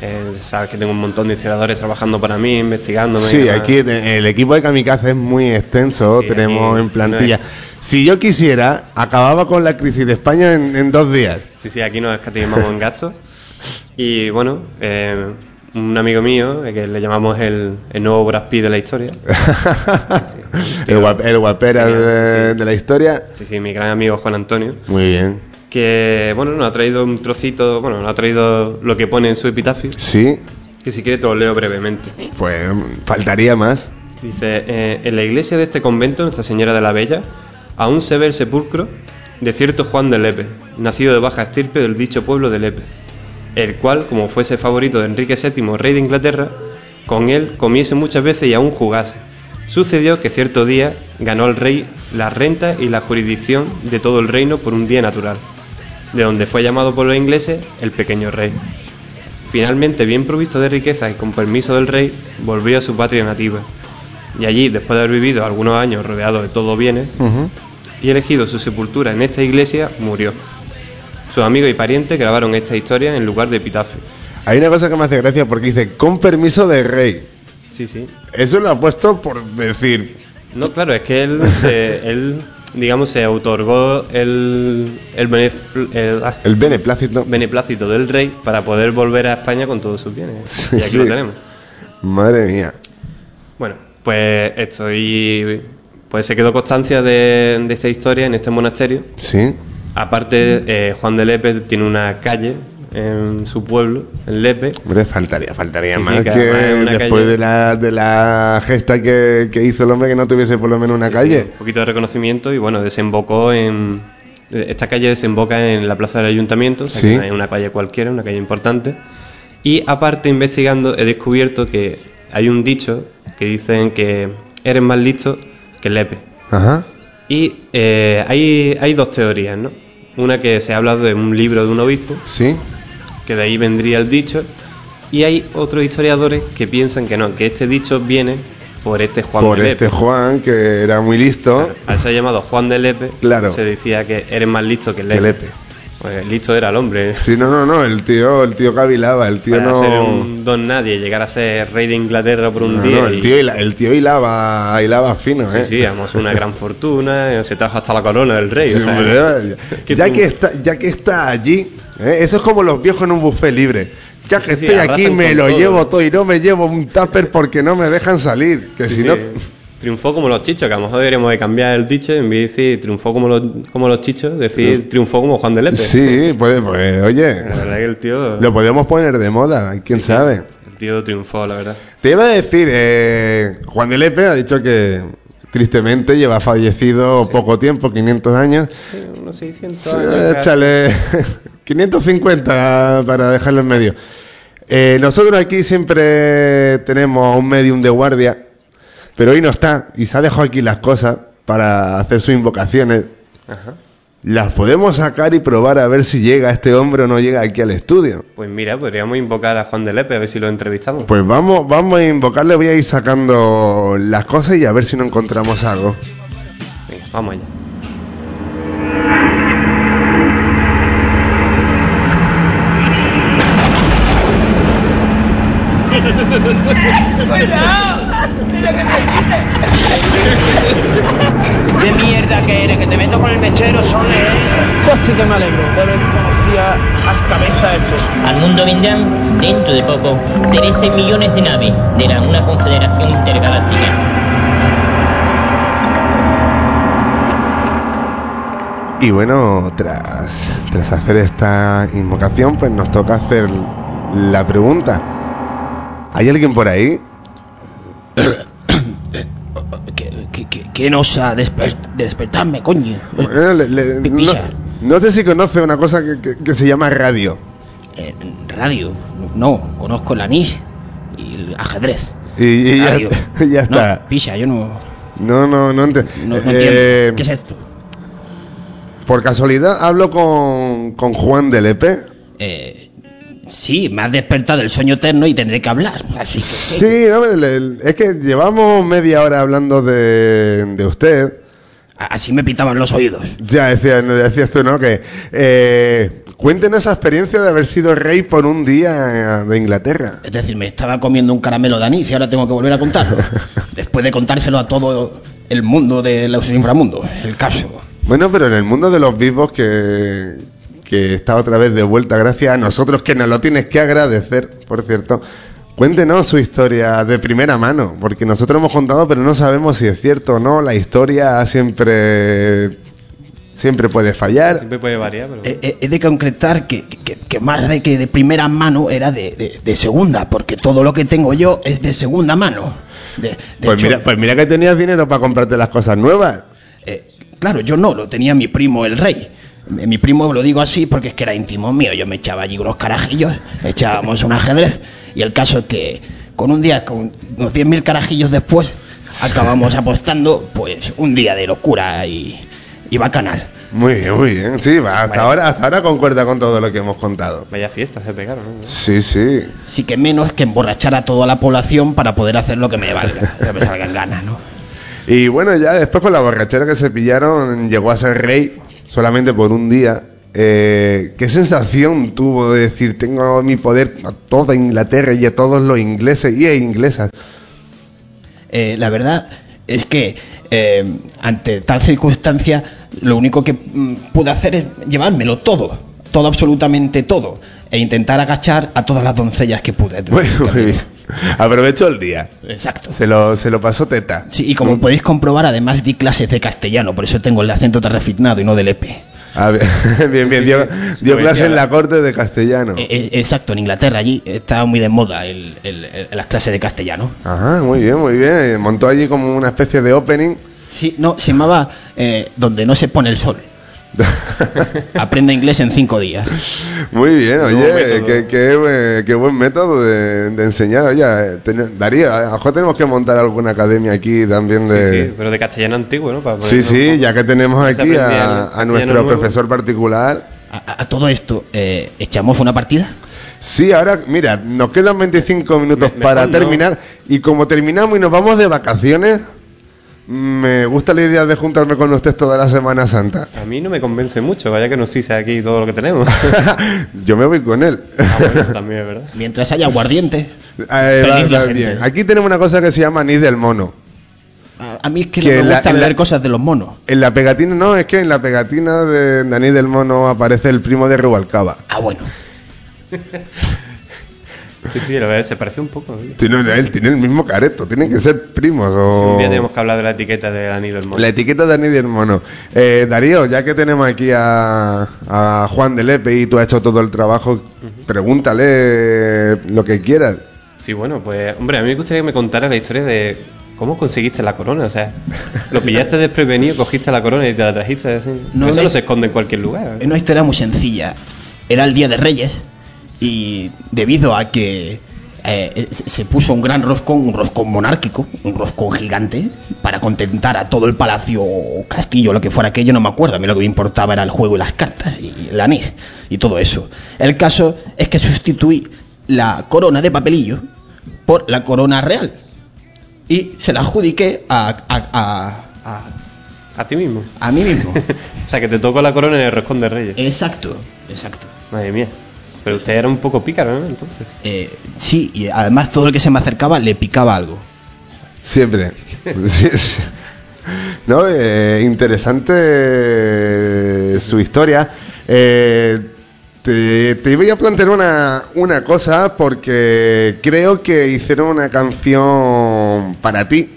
Eh, sabes que tengo un montón de historiadores trabajando para mí, investigándome. Sí, aquí el equipo de Kamikaze es muy extenso, Sí, tenemos en plantilla. no Si yo quisiera, acababa con la crisis de España en, en dos días. Sí, sí, aquí nos escatimamos en gastos. Y bueno, eh, un amigo mío, eh, que le llamamos el, el nuevo Brad Pitt de la historia. El, guap- el guapera de, de la historia. Sí, sí, mi gran amigo Juan Antonio. Muy bien. Que, bueno, nos ha traído un trocito, bueno, nos ha traído lo que pone en su epitafio. Sí, Que si quiere te lo leo brevemente. pues faltaría más. Dice, eh, en la iglesia de este convento, Nuestra Señora de la Bella, aún se ve el sepulcro de cierto Juan de Lepe, nacido de baja estirpe del dicho pueblo de Lepe, el cual, como fuese favorito de Enrique VII, rey de Inglaterra, con él comiese muchas veces y aún jugase. Sucedió que cierto día ganó el rey la renta y la jurisdicción de todo el reino por un día natural, de donde fue llamado por los ingleses el pequeño rey. Finalmente, bien provisto de riqueza y con permiso del rey, volvió a su patria nativa. Y allí, después de haber vivido algunos años rodeado de todo bienes y elegido su sepultura en esta iglesia, murió. Sus amigos y parientes grabaron esta historia en lugar de epitafio. Hay una cosa que me hace gracia porque dice, con permiso del rey. Sí, sí. Eso lo ha puesto por decir. No, claro, es que él, se- él digamos, se otorgó el, el, benef- el, ah, El beneplácito. beneplácito del rey para poder volver a España con todos sus bienes. Sí, y aquí sí. lo tenemos. Madre mía. Bueno, pues esto y pues se quedó constancia de, de esta historia en este monasterio. Sí. Aparte, eh, Juan de Lepe tiene una calle en su pueblo, en Lepe. Hombre, faltaría, faltaría Sí, sí, más que después calle- de la, de la gesta que, que hizo el hombre que no tuviese por lo menos una Sí, calle. un poquito de reconocimiento y bueno, desembocó en... Esta calle desemboca en la plaza del ayuntamiento, o sea, Sí. que es una calle cualquiera, una calle importante. Y aparte, investigando, he descubierto que hay un dicho que dicen que eres más listo que Lepe. Ajá. Y eh, hay, hay dos teorías, ¿no? Una que se habla de un libro de un obispo, Sí. Que de ahí vendría el dicho, y hay otros historiadores que piensan que no, que este dicho viene por este Juan por de este Lepe. Juan, que era muy listo. Al ser llamado Juan de Lepe, Claro. se decía que eres más listo que Que Lepe. Pues listo era el hombre. Sí, no, no, no, el tío, el tío cavilaba, el tío Para no... ser un don nadie, llegar a ser rey de Inglaterra por un No, día. no, el y- tío, hila- el tío hilaba, hilaba fino, Sí, ¿eh? sí, vamos, una gran fortuna, eh, se trajo hasta la corona del rey. Sí, o sea, hombre, ya, que está, ya que está allí, ¿eh? eso es como los viejos en un buffet libre. Ya que Sí, estoy aquí me lo todo. llevo todo y no me llevo un tupper porque no me dejan salir. Que Sí, si sí. no, Triunfó como los chichos, que a lo mejor deberíamos de cambiar el dicho, en vez de decir triunfó como los, como los chichos, decir triunfó como Juan de Lepe. sí, pues, pues, oye, La verdad que el tío, lo podemos poner de moda, quién sabe. el tío triunfó, la verdad. Te iba a decir, eh, Juan de Lepe ha dicho que tristemente lleva fallecido poco tiempo, 500 años. unos 600 Sí, años. Échale 550 para dejarlo en medio. Eh, nosotros aquí siempre tenemos un medium de guardia, pero hoy no está y se ha dejado aquí las cosas para hacer sus invocaciones. Ajá. Las podemos sacar y probar a ver si llega este hombre o no llega aquí al estudio. Pues mira, podríamos invocar a Juan de Lepe a ver si lo entrevistamos. Pues vamos, vamos a invocarle, voy a ir sacando las cosas y a ver si no encontramos algo. Venga, vamos allá. ¿Qué mierda que eres? Que te meto con el mechero, Sole. Pues sí que me alegro de ver policía a cabeza ese. Al mundo vendrán, dentro de poco, 13 millones de naves de la una confederación intergaláctica. Y bueno, tras, tras hacer esta invocación, pues nos toca hacer la pregunta. ¿Hay alguien por ahí? Que, que, desper- despertarme, coño. Bueno, le- le- no, sé si conoce una cosa que, se llama radio. Eh, radio. No, conozco el anís y el ajedrez. Y, y ya, Radio. ya está. No, pisa, yo no, No, no, no, no Eh, entiendo. ¿Qué es esto? Por casualidad hablo con, con Juan de Lepe. Eh, sí, me has despertado el sueño eterno y tendré que hablar. Así que. Sí, no, es que llevamos media hora hablando de, de usted. Así me pitaban los oídos. Ya decías, decías tú, ¿no? Que eh, cuéntenos esa experiencia de haber sido rey por un día de Inglaterra. Es decir, me estaba comiendo un caramelo de anís y ahora tengo que volver a contarlo. Después de contárselo a todo el mundo de los inframundos. El caso. Bueno, pero en el mundo de los vivos que, que está otra vez de vuelta, gracias a nosotros, que nos lo tienes que agradecer, por cierto. Cuéntenos su historia de primera mano, porque nosotros hemos contado, pero no sabemos si es cierto o no. La historia siempre siempre puede fallar. Siempre puede variar, pero... He, he- he de concretar que, que- que más de que de primera mano era de, de- de segunda, porque todo lo que tengo yo es de segunda mano. De, de Pues hecho, mira, pues mira que tenías dinero para comprarte las cosas nuevas. eh, claro, yo no, lo tenía mi primo el rey. Eh, Mi primo lo digo así porque es que era íntimo mío. Yo me echaba allí unos carajillos, echábamos un ajedrez, y el caso es que con un día, con unos 10.000 carajillos después, acabamos apostando, pues, un día de locura y, y bacanal. Muy bien, muy bien. Sí, va, hasta Bueno. ahora, hasta ahora concuerda con todo lo que hemos contado. Vaya fiesta se pegaron, ¿no? Sí, sí. Sí que menos que emborrachar a toda la población para poder hacer lo que me valga, que me salga en ganas, ¿no? Y bueno, ya después con la borrachera que se pillaron, llegó a ser rey solamente por un día. Eh, ¿Qué sensación tuvo de decir, tengo mi poder a toda Inglaterra y a todos los ingleses y a inglesas? Eh, la verdad es que eh, ante tal circunstancia lo único que mm, pude hacer es llevármelo todo, todo absolutamente todo, e intentar agachar a todas las doncellas que pude. Muy, muy bien. Aprovechó el día. Exacto. Se lo, se lo pasó teta. Sí, y como podéis comprobar, además di clases de castellano, por eso tengo el acento tan refinado y no del EPE. Ah, bien, bien, bien, dio, dio Lo clase metía en la- corte de castellano. Eh, eh, exacto, en Inglaterra allí estaba muy de moda el- el- el- las clases de castellano. Ajá, muy bien, muy bien. Montó allí como una especie de opening. Sí, no, se llamaba eh, Donde no se pone el sol. Aprende inglés en cinco días. Muy bien, oye, qué, qué, buen- qué buen método de, de enseñar. Oye, ten- Darío, a lo mejor tenemos que montar alguna academia aquí también Sí, de... sí, pero de castellano antiguo, ¿no? Para Sí, sí, ya que tenemos aquí a, nuestro nuevo. profesor particular. A, a todo esto, eh, ¿echamos una partida? Sí, ahora, mira, nos quedan 25 minutos Me- para no. terminar y como terminamos y nos vamos de vacaciones, me gusta la idea de juntarme con usted toda la Semana Santa. A mí no me convence mucho, vaya que nos sisa aquí todo lo que tenemos. Yo me voy con él. Ah, bueno, también verdad. Mientras haya aguardiente. Eh, va- va bien. Aquí tenemos una cosa que se llama anís del mono. A, a mí es que, Que no me la- gusta la- beber cosas de los monos. En la pegatina, no, es que en la pegatina de de anís del mono aparece el primo de Rubalcaba. Ah, bueno. Sí, sí, la verdad se parece un poco. ¿eh? Tiene, él tiene el mismo careto, tienen que ser primos. O... Un día tenemos que hablar de la etiqueta anillo del mono. La etiqueta de anís del mono. Eh, Darío, ya que tenemos aquí a, a Juan de Lepe y tú has hecho todo el trabajo, pregúntale lo que quieras. Sí, bueno, pues, hombre, a mí me gustaría que me contara la historia de cómo conseguiste la corona. O sea, lo pillaste desprevenido, cogiste la corona y te la trajiste así. No, Eso no se esconde en cualquier lugar. Es una historia muy sencilla. Era el Día de Reyes y debido a que eh, se- se puso un gran roscón, un roscón monárquico, un roscón gigante, para contentar a todo el palacio o castillo, lo que fuera aquello, no me acuerdo. A mí lo que me importaba era el juego y las cartas y el anís y todo eso. El caso es que sustituí la corona de papelillo por la corona real y se la adjudiqué a, a, a, a, A ti mismo. a mí mismo. O sea, que te tocó la corona en el roscón de reyes. Exacto, exacto. Madre mía. Pero usted era un poco pícaro, ¿no? Entonces. Eh, sí, y además todo el que se me acercaba le picaba algo. Siempre. No, eh, interesante su historia. Eh, te, te voy a plantear una, una cosa porque creo que hicieron una canción para ti.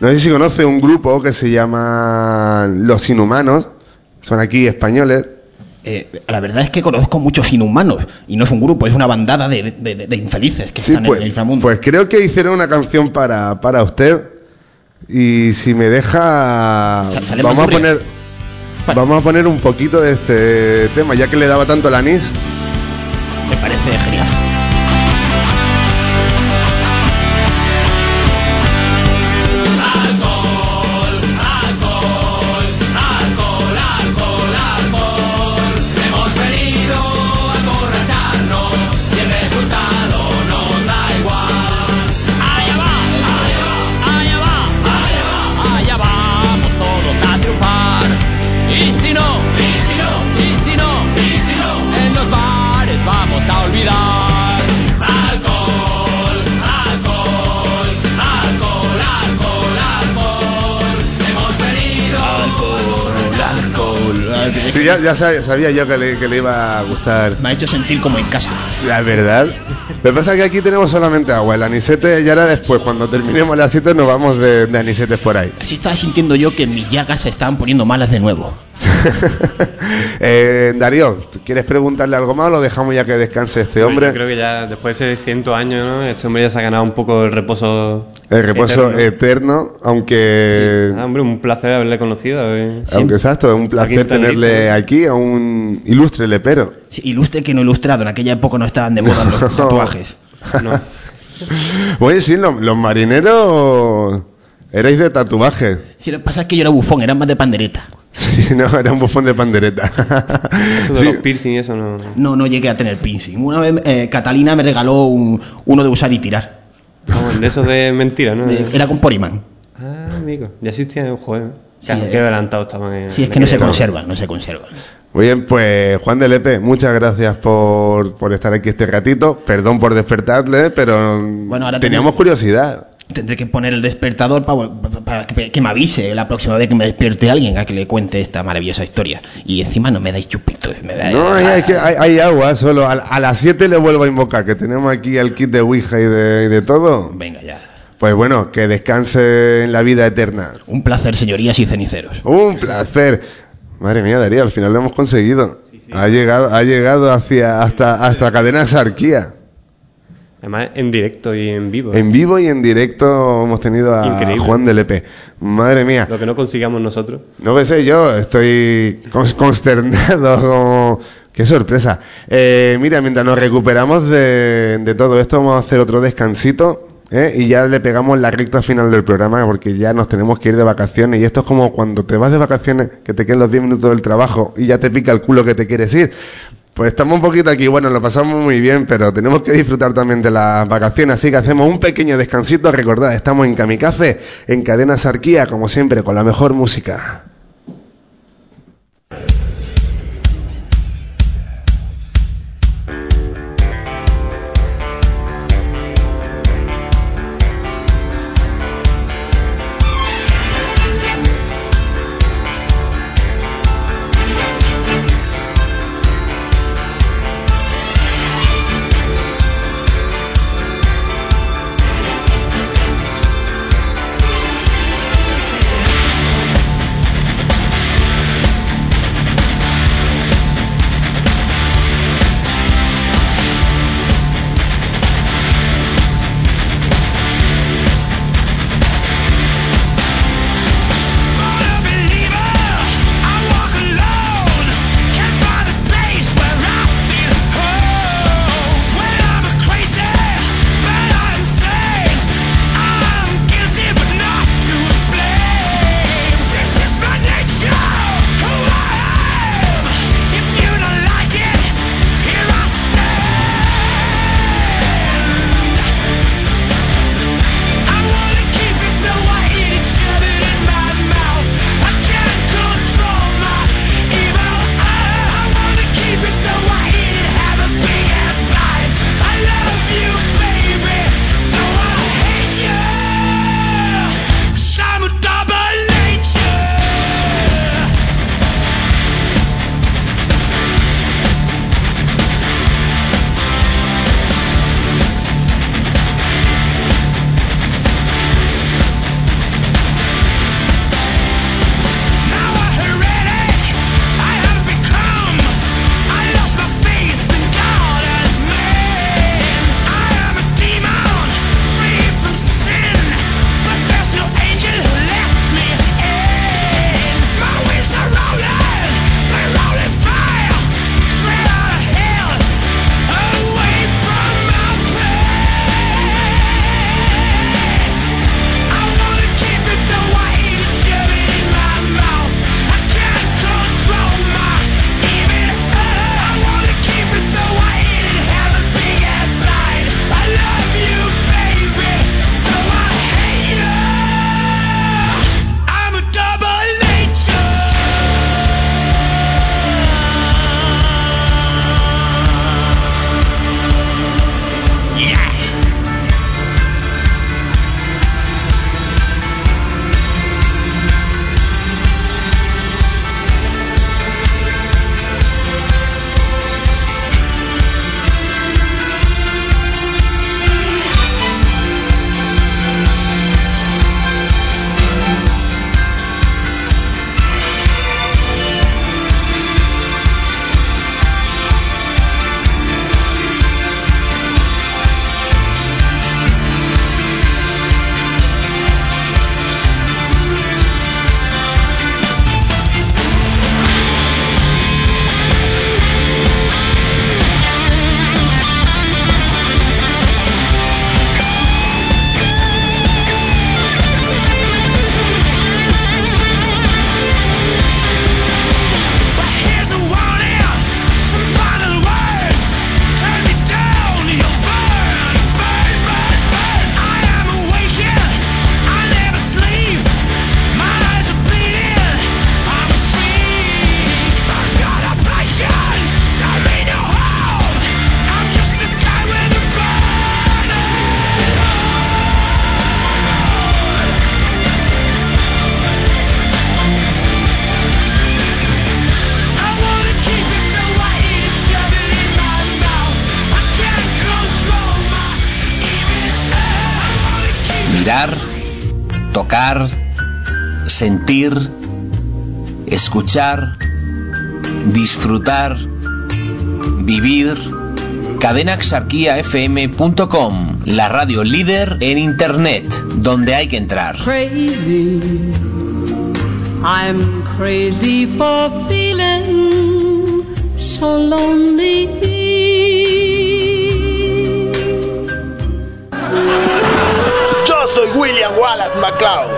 No sé si conoce un grupo que se llama Los Inhumanos. Son aquí españoles. Eh, la verdad es que conozco muchos inhumanos y no es un grupo, es una bandada de, de- infelices que Sí, están pues, en el inframundo. pues creo que hicieron una canción para, para usted. Y si me deja, Sa- vamos a poner, vamos a poner un poquito de este tema, ya que le daba tanto el anís. Me parece genial. Sí, ya, ya sabía, sabía yo que le, que le iba a gustar. Me ha hecho sentir como en casa. La verdad. Lo que pasa es que aquí tenemos solamente agua. El anisete ya era después. Cuando terminemos las 7 nos vamos de, de anisetes por ahí. Así estaba sintiendo yo que mis llagas se estaban poniendo malas de nuevo. Eh, Darío, ¿tú ¿quieres preguntarle algo más o lo dejamos ya que descanse este hombre? Yo creo que ya después de 100 años, ¿no? Este hombre ya se ha ganado un poco el reposo. El reposo eterno. eterno, aunque... Ah, hombre, un placer haberle conocido. eh. Aunque exacto, es un placer Aquí tenerle dicho, aquí a un ilustre lepero. Sí, ilustre que no ilustrado, en aquella época no estaban de moda los tatuajes. No. Oye, sí, lo- los, marineros erais de tatuajes. Si lo que pasa es que yo era bufón, era más de pandereta. Sí, no, era un bufón de pandereta. Eso de Sí. los piercing y eso no. No, no llegué a tener piercing. Una vez eh, Catalina me regaló un- uno de usar y tirar. Vamos, de eso de mentira, ¿no? De- era con Porimán. Ah, amigo. Ya existía un juego. Sí, Claro, eh. qué adelantados estaban. en- Sí, es que no se época. conservan, no se conservan. Muy bien, pues Juan de Lepe, muchas gracias por, por estar aquí este ratito. Perdón por despertarle, pero ahora teníamos curiosidad. Tendré que poner el despertador pa- pa- para, que, que me avise la próxima vez que me despierte alguien a que le cuente esta maravillosa historia. Y encima no me dais chupitos. Me dais- No, hay, hay que- hay- hay agua, solo a, a las 7 le vuelvo a invocar, que tenemos aquí el kit de Ouija y de, y de todo. Venga ya. Pues bueno, que descanse en la vida eterna. Un placer, señorías y ceniceros. Un placer. Madre mía, Darío, al final lo hemos conseguido. Ha llegado, ha llegado hacia hasta hasta cadena Sarquía. Además, en directo y en vivo. En vivo y en directo hemos tenido a Increíble. Juan del EP. Madre mía. Lo que no consigamos nosotros. No me sé, yo estoy cons- consternado. como- Qué sorpresa. Eh, mira, mientras nos recuperamos de, de todo esto, vamos a hacer otro descansito. ¿Eh? Y ya le pegamos la recta final del programa porque ya nos tenemos que ir de vacaciones. Y esto es como cuando te vas de vacaciones, que te quedan los 10 minutos del trabajo y ya te pica el culo que te quieres ir. Pues estamos un poquito aquí, bueno, lo pasamos muy bien, pero tenemos que disfrutar también de las vacaciones, así que hacemos un pequeño descansito. Recordad, estamos en Kamikaze, en Cadena Sarquía, como siempre, con la mejor música. Sentir, escuchar, disfrutar, vivir, cadenaxarquiafm.com, la radio líder en internet, donde hay que entrar. crazy. I'm crazy for feeling so lonely. Yo soy William Wallace McCloud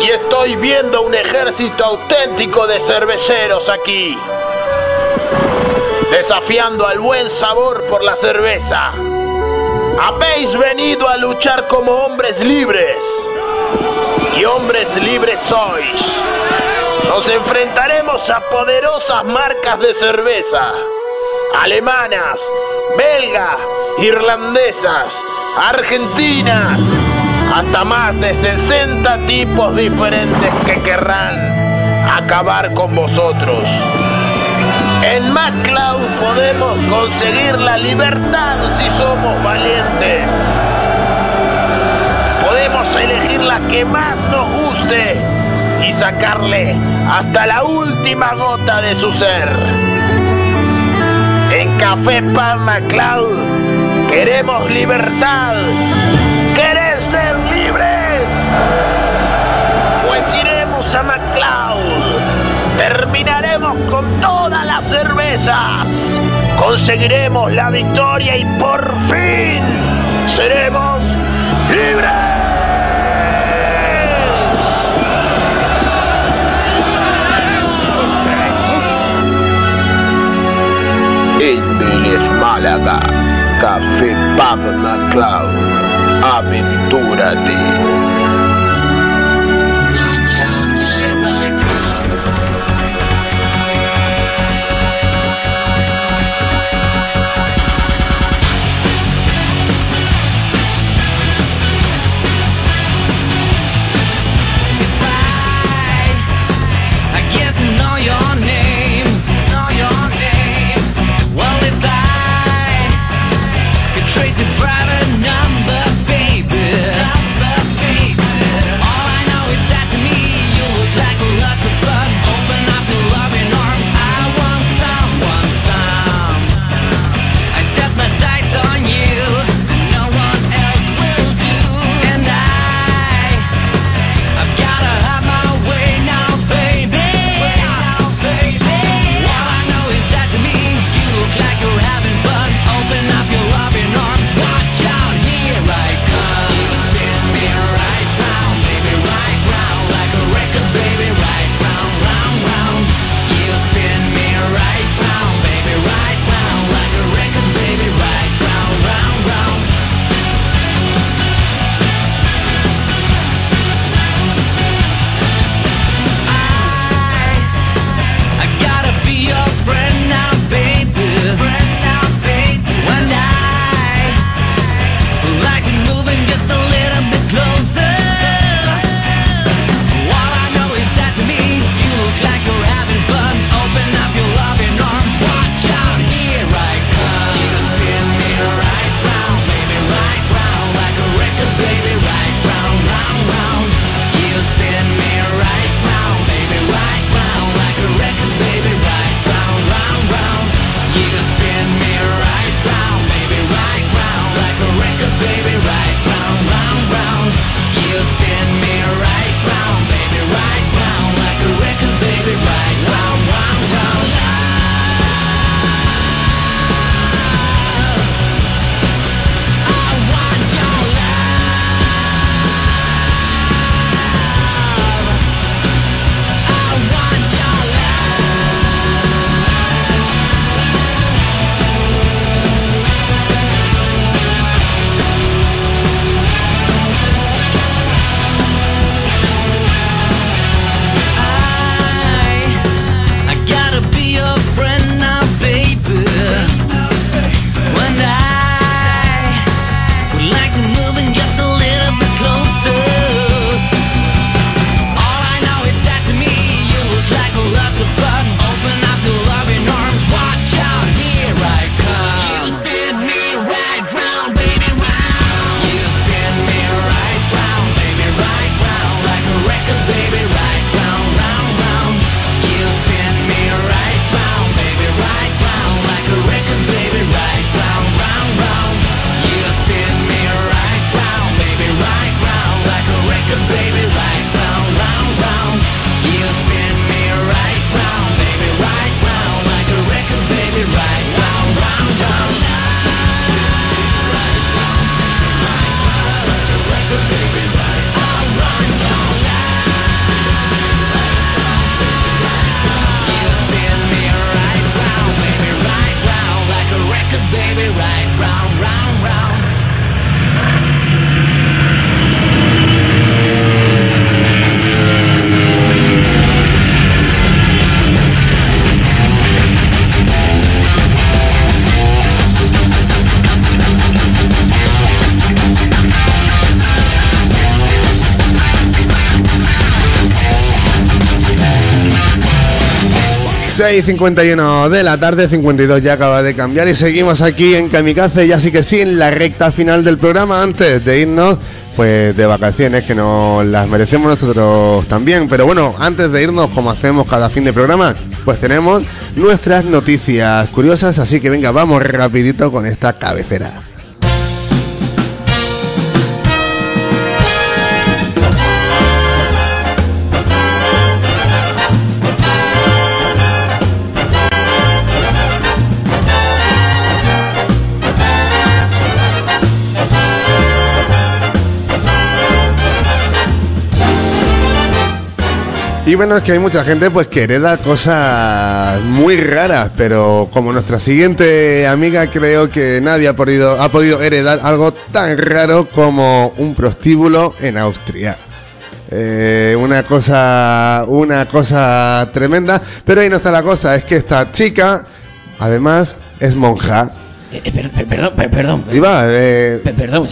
y estoy viendo un ejército auténtico de cerveceros aquí, desafiando al buen sabor por la cerveza. Habéis venido a luchar como hombres libres y hombres libres sois. Nos enfrentaremos a poderosas marcas de cerveza, alemanas, belga, irlandesas, argentinas, hasta más de 60 tipos diferentes que querrán acabar con vosotros. En MacLeod podemos conseguir la libertad si somos valientes. Podemos elegir la que más nos guste y sacarle hasta la última gota de su ser. En Café Pan MacLeod queremos libertad. Pues iremos a MacLeod. Terminaremos con todas las cervezas. Conseguiremos la victoria y por fin seremos libres. Inmilis Málaga, Café Pub MacLeod, aventúrate. I 6.51 de la tarde, 52 ya acaba de cambiar y seguimos aquí en Kamikaze, ya sí que sí, en la recta final del programa, antes de irnos pues de vacaciones, que nos las merecemos nosotros también. Pero bueno, antes de irnos, como hacemos cada fin de programa, pues tenemos nuestras noticias curiosas, así que venga, vamos rapidito con esta cabecera. Y bueno, es que hay mucha gente pues que hereda cosas muy raras, pero como nuestra siguiente amiga creo que nadie ha podido, ha podido heredar algo tan raro como un prostíbulo en Austria. Eh, una cosa, una cosa tremenda, pero ahí no está la cosa, es que esta chica, además, es monja. Eh, eh, per- per- perdón, per- perdón. Iba, eh, Pe- Perdón,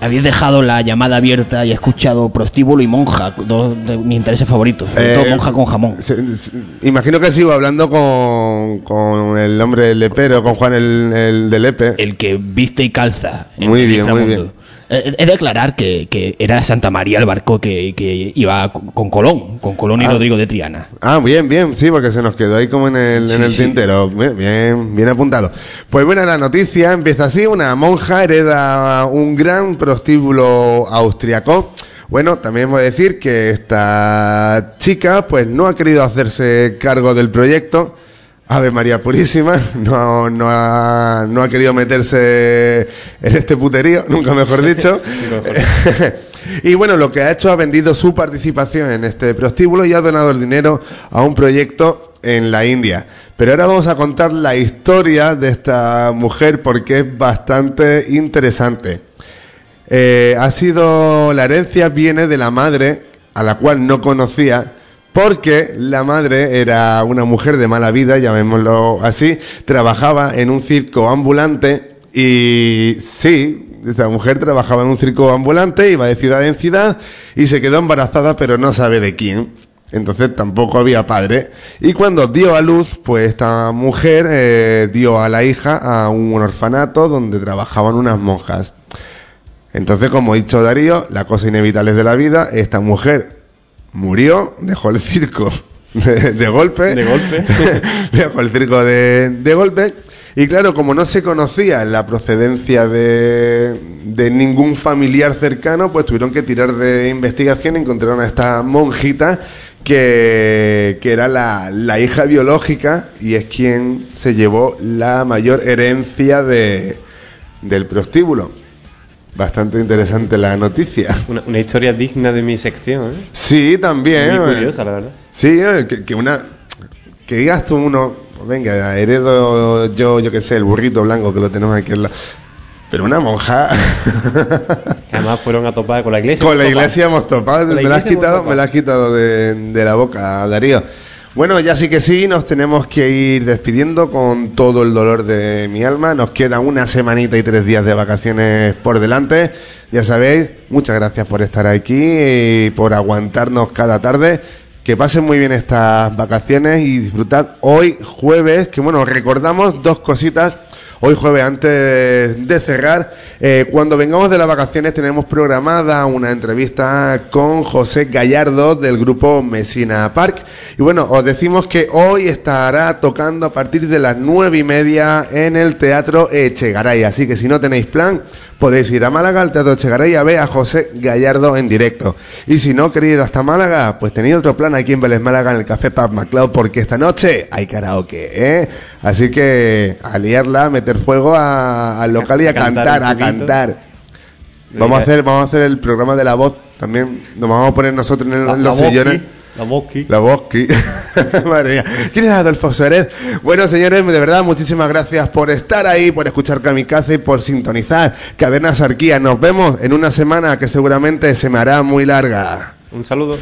habéis dejado la llamada abierta y he escuchado prostíbulo y monja, dos de mis intereses favoritos. Sobre todo Eh, monja con jamón. se- se- imagino que sigo hablando con, con el hombre del lepero, con Juan el, el del Lepe. El que viste y calza. Muy bien, muy bien. Eh, He de aclarar que, que era Santa María el barco que, que iba con Colón, con Colón y Ah. Rodrigo de Triana. Ah, bien, bien, sí, porque se nos quedó ahí como en el, en Sí, el sí. tintero. Bien, bien, bien apuntado. Pues bueno, la noticia empieza así. Una monja hereda un gran prostíbulo austriaco. Bueno, también voy a decir que esta chica pues no ha querido hacerse cargo del proyecto. Ave María Purísima, no, no, ha, no ha querido meterse en este puterío, nunca mejor dicho. y bueno, lo que ha hecho ha vendido su participación en este prostíbulo y ha donado el dinero a un proyecto en la India. Pero ahora vamos a contar la historia de esta mujer porque es bastante interesante. Eh, ha sido la herencia viene de la madre a la cual no conocía porque la madre era una mujer de mala vida, llamémoslo así, trabajaba en un circo ambulante y sí, esa mujer trabajaba en un circo ambulante, iba de ciudad en ciudad y se quedó embarazada pero no sabe de quién. Entonces tampoco había padre. Y cuando dio a luz, pues esta mujer eh, dio a la hija a un orfanato donde trabajaban unas monjas. Entonces, como ha dicho Darío, la cosa inevitable de la vida, esta mujer murió, dejó el circo de, de golpe. De golpe. dejó el circo de, de golpe. Y claro, como no se conocía la procedencia de, de ningún familiar cercano, pues tuvieron que tirar de investigación y encontraron a esta monjita que, que era la, la hija biológica y es quien se llevó la mayor herencia de, del prostíbulo. Bastante interesante la noticia. Una, una historia digna de mi sección, ¿eh? Sí, también. Muy eh. curiosa, la verdad. Sí, eh, que, que una que digas tú uno, pues venga, heredo yo, yo qué sé, el burrito blanco que lo tenemos aquí al lado. Pero una monja Que además fueron a topar con la iglesia. con la iglesia hemos topado, la me la has quitado, me la has quitado de, de la boca, Darío. Bueno, ya sí que sí, nos tenemos que ir despidiendo con todo el dolor de mi alma. Nos queda una semanita y tres días de vacaciones por delante. Ya sabéis, muchas gracias por estar aquí y por aguantarnos cada tarde. Que pasen muy bien estas vacaciones y disfrutad hoy jueves, que bueno, recordamos dos cositas Hoy jueves, antes de cerrar, eh, cuando vengamos de las vacaciones tenemos programada una entrevista con José Gallardo del grupo Mesina Park. Y bueno, os decimos que hoy estará tocando a partir de las nueve y media en el Teatro Echegaray. Así que si no tenéis plan, podéis ir a Málaga al Teatro Echegaray a ver a José Gallardo en directo. Y si no queréis ir hasta Málaga, pues tenéis otro plan aquí en Vélez Málaga en el Café Pub MacLeod porque esta noche hay karaoke, ¿eh? Así que a liarla, meter fuego a- al local y a, A cantar a cantar. Vamos a hacer, vamos a hacer el programa de la voz también. Nos vamos a poner nosotros en, el- La- la los Bosqui, sillones. La Bosqui. La Bosqui. Madre mía. ¿Quién es Adolfo Suárez? Bueno, señores, de verdad, muchísimas gracias por estar ahí, por escuchar Kamikaze y por sintonizar Cadena Sarquía. Nos vemos en una semana que seguramente se me hará muy larga. Un saludo.